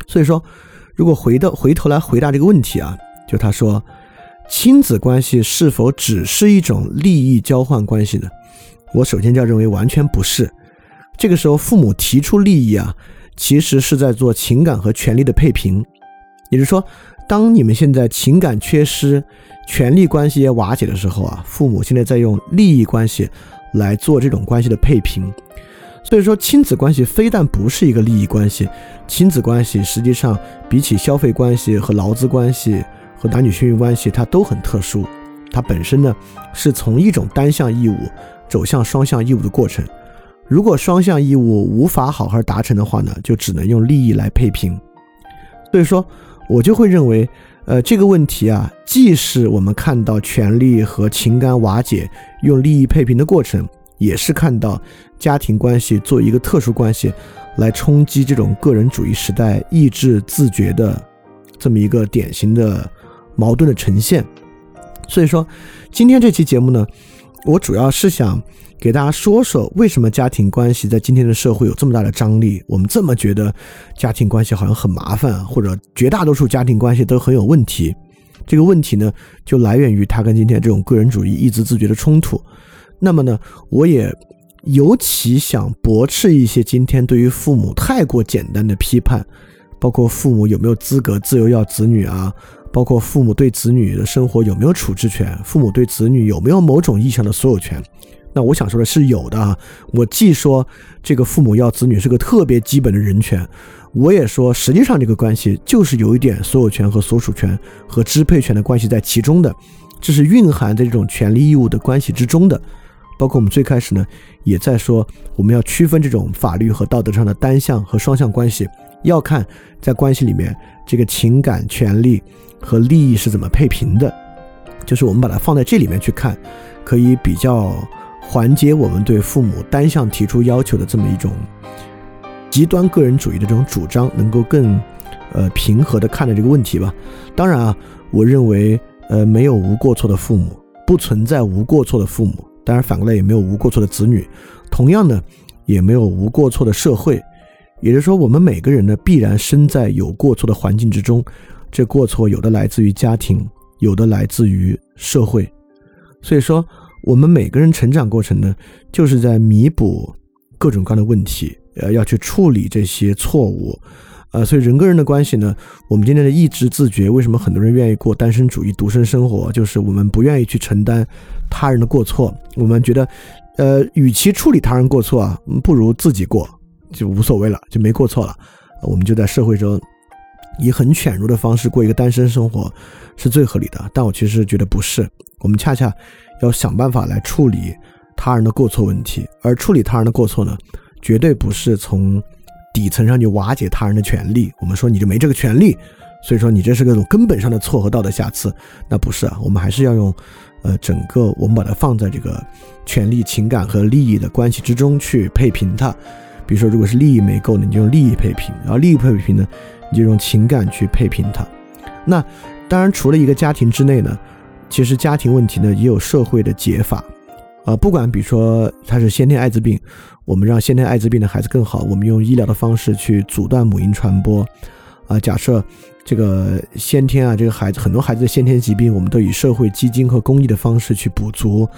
所以说，如果回到回头来回答这个问题啊，就他说，亲子关系是否只是一种利益交换关系呢？我首先就要认为完全不是，这个时候父母提出利益啊，其实是在做情感和权力的配平，也就是说，当你们现在情感缺失、权力关系也瓦解的时候啊，父母现在在用利益关系来做这种关系的配平。所以说，亲子关系非但不是一个利益关系，亲子关系实际上比起消费关系和劳资关系和男女亲密关系，它都很特殊，它本身呢是从一种单向义务。走向双向义务的过程，如果双向义务无法好好达成的话呢，就只能用利益来配平。所以说，我就会认为，呃，这个问题啊，既是我们看到权力和情感瓦解用利益配平的过程，也是看到家庭关系作为一个特殊关系来冲击这种个人主义时代意志自觉的这么一个典型的矛盾的呈现。所以说，今天这期节目呢。我主要是想给大家说说，为什么家庭关系在今天的社会有这么大的张力？我们这么觉得家庭关系好像很麻烦，或者绝大多数家庭关系都很有问题。这个问题呢，就来源于他跟今天这种个人主义、意志自觉的冲突。那么呢，我也尤其想驳斥一些今天对于父母太过简单的批判，包括父母有没有资格自由要子女啊？包括父母对子女的生活有没有处置权？父母对子女有没有某种意义上的所有权？那我想说的是有的啊。我既说这个父母要子女是个特别基本的人权，我也说实际上这个关系就是有一点所有权和所属权和支配权的关系在其中的，这是蕴含在这种权利义务的关系之中的。包括我们最开始呢也在说，我们要区分这种法律和道德上的单向和双向关系，要看在关系里面这个情感权利。和利益是怎么配平的？就是我们把它放在这里面去看，可以比较缓解我们对父母单向提出要求的这么一种极端个人主义的这种主张，能够更呃平和的看待这个问题吧。当然啊，我认为呃没有无过错的父母，不存在无过错的父母。当然反过来也没有无过错的子女，同样呢也没有无过错的社会。也就是说，我们每个人呢必然身在有过错的环境之中。这过错有的来自于家庭，有的来自于社会，所以说我们每个人成长过程呢，就是在弥补各种各样的问题，呃，要去处理这些错误，呃，所以人跟人的关系呢，我们今天的意志自觉，为什么很多人愿意过单身主义、独身生活，就是我们不愿意去承担他人的过错，我们觉得，呃，与其处理他人过错啊，不如自己过，就无所谓了，就没过错了。我们就在社会中以很犬儒的方式过一个单身生活，是最合理的。但我其实觉得不是，我们恰恰要想办法来处理他人的过错问题。而处理他人的过错呢，绝对不是从底层上去瓦解他人的权利。我们说你就没这个权利，所以说你这是个根本上的错和道德瑕疵。那不是啊，我们还是要用。呃，整个我们把它放在这个权利、情感和利益的关系之中去配平它。比如说，如果是利益没够呢，你就用利益配平；然后利益配平呢，你就用情感去配平它。那当然，除了一个家庭之内呢，其实家庭问题呢也有社会的解法。呃，不管比如说他是先天艾滋病，我们让先天艾滋病的孩子更好，我们用医疗的方式去阻断母婴传播。啊，假设。这个先天啊，这个孩子很多孩子的先天疾病，我们都以社会基金和公益的方式去补足。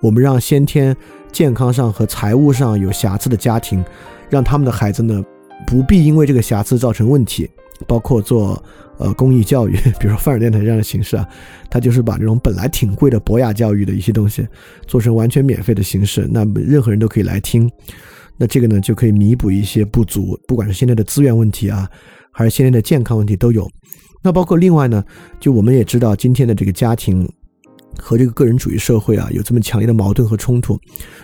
我们让先天健康上和财务上有瑕疵的家庭，让他们的孩子呢不必因为这个瑕疵造成问题。包括做呃公益教育，<laughs> 比如说范尔电台这样的形式啊，他就是把这种本来挺贵的博雅教育的一些东西做成完全免费的形式，那任何人都可以来听。那这个呢就可以弥补一些不足，不管是现在的资源问题啊。还是现在的健康问题都有，那包括另外呢，就我们也知道今天的这个家庭和这个个人主义社会啊有这么强烈的矛盾和冲突，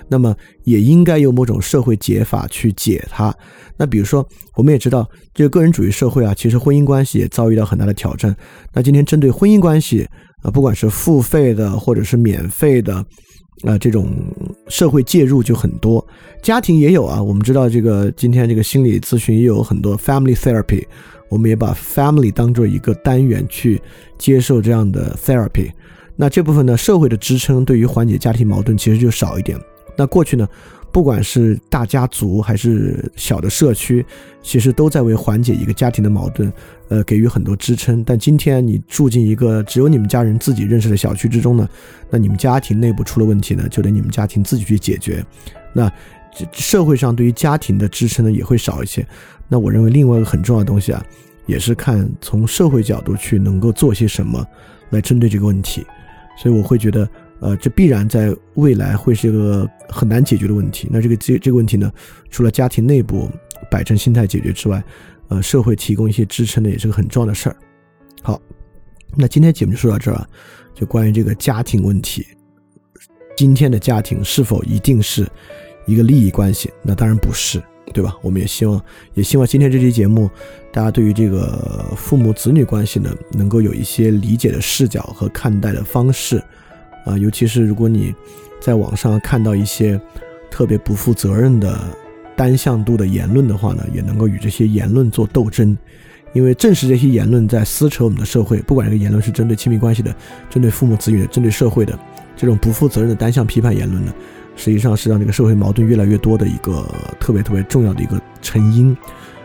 那么也应该有某种社会解法去解它。那比如说，我们也知道这个个人主义社会啊，其实婚姻关系也遭遇到很大的挑战。那今天针对婚姻关系啊，不管是付费的或者是免费的。啊，这种社会介入就很多，家庭也有啊。我们知道这个今天这个心理咨询也有很多 family therapy，我们也把 family 当做一个单元去接受这样的 therapy。那这部分呢，社会的支撑对于缓解家庭矛盾其实就少一点。那过去呢？不管是大家族还是小的社区，其实都在为缓解一个家庭的矛盾，呃，给予很多支撑。但今天你住进一个只有你们家人自己认识的小区之中呢，那你们家庭内部出了问题呢，就得你们家庭自己去解决。那社会上对于家庭的支撑呢，也会少一些。那我认为另外一个很重要的东西啊，也是看从社会角度去能够做些什么来针对这个问题。所以我会觉得。呃，这必然在未来会是一个很难解决的问题。那这个这这个问题呢，除了家庭内部摆正心态解决之外，呃，社会提供一些支撑呢，也是个很重要的事儿。好，那今天节目就说到这儿，就关于这个家庭问题，今天的家庭是否一定是一个利益关系？那当然不是，对吧？我们也希望，也希望今天这期节目，大家对于这个父母子女关系呢，能够有一些理解的视角和看待的方式。啊，尤其是如果你在网上看到一些特别不负责任的单向度的言论的话呢，也能够与这些言论做斗争，因为正是这些言论在撕扯我们的社会。不管这个言论是针对亲密关系的、针对父母子女的、针对社会的，这种不负责任的单向批判言论呢，实际上是让这个社会矛盾越来越多的一个特别特别重要的一个成因。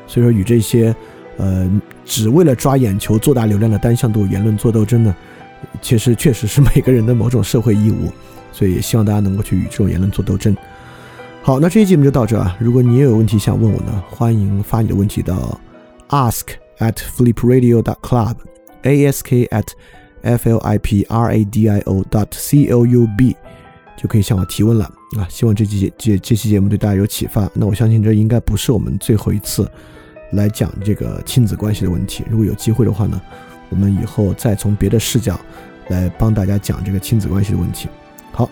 所以说，与这些呃只为了抓眼球、做大流量的单向度言论做斗争呢？其实确实是每个人的某种社会义务，所以也希望大家能够去与这种言论做斗争。好，那这期节目就到这啊。如果你也有问题想问我呢，欢迎发你的问题到 ask at flipradio dot club，ask at f l i p r a d i o dot c l u b，就可以向我提问了啊。希望这期节这这期节目对大家有启发。那我相信这应该不是我们最后一次来讲这个亲子关系的问题。如果有机会的话呢？我们以后再从别的视角来帮大家讲这个亲子关系的问题。好，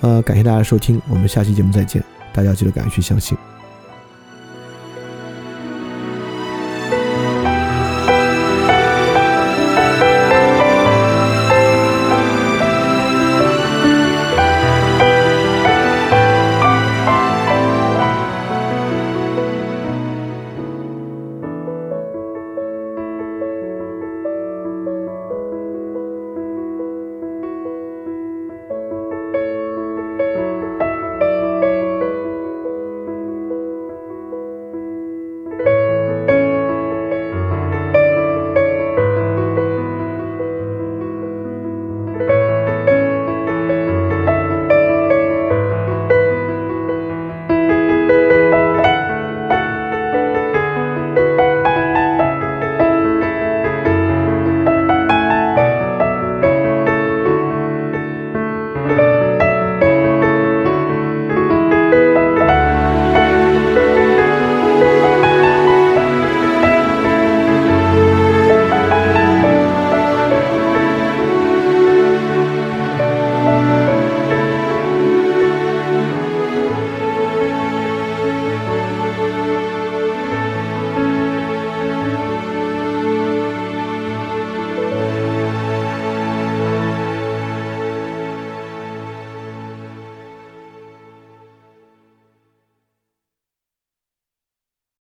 呃，感谢大家收听，我们下期节目再见。大家记得敢于去相信。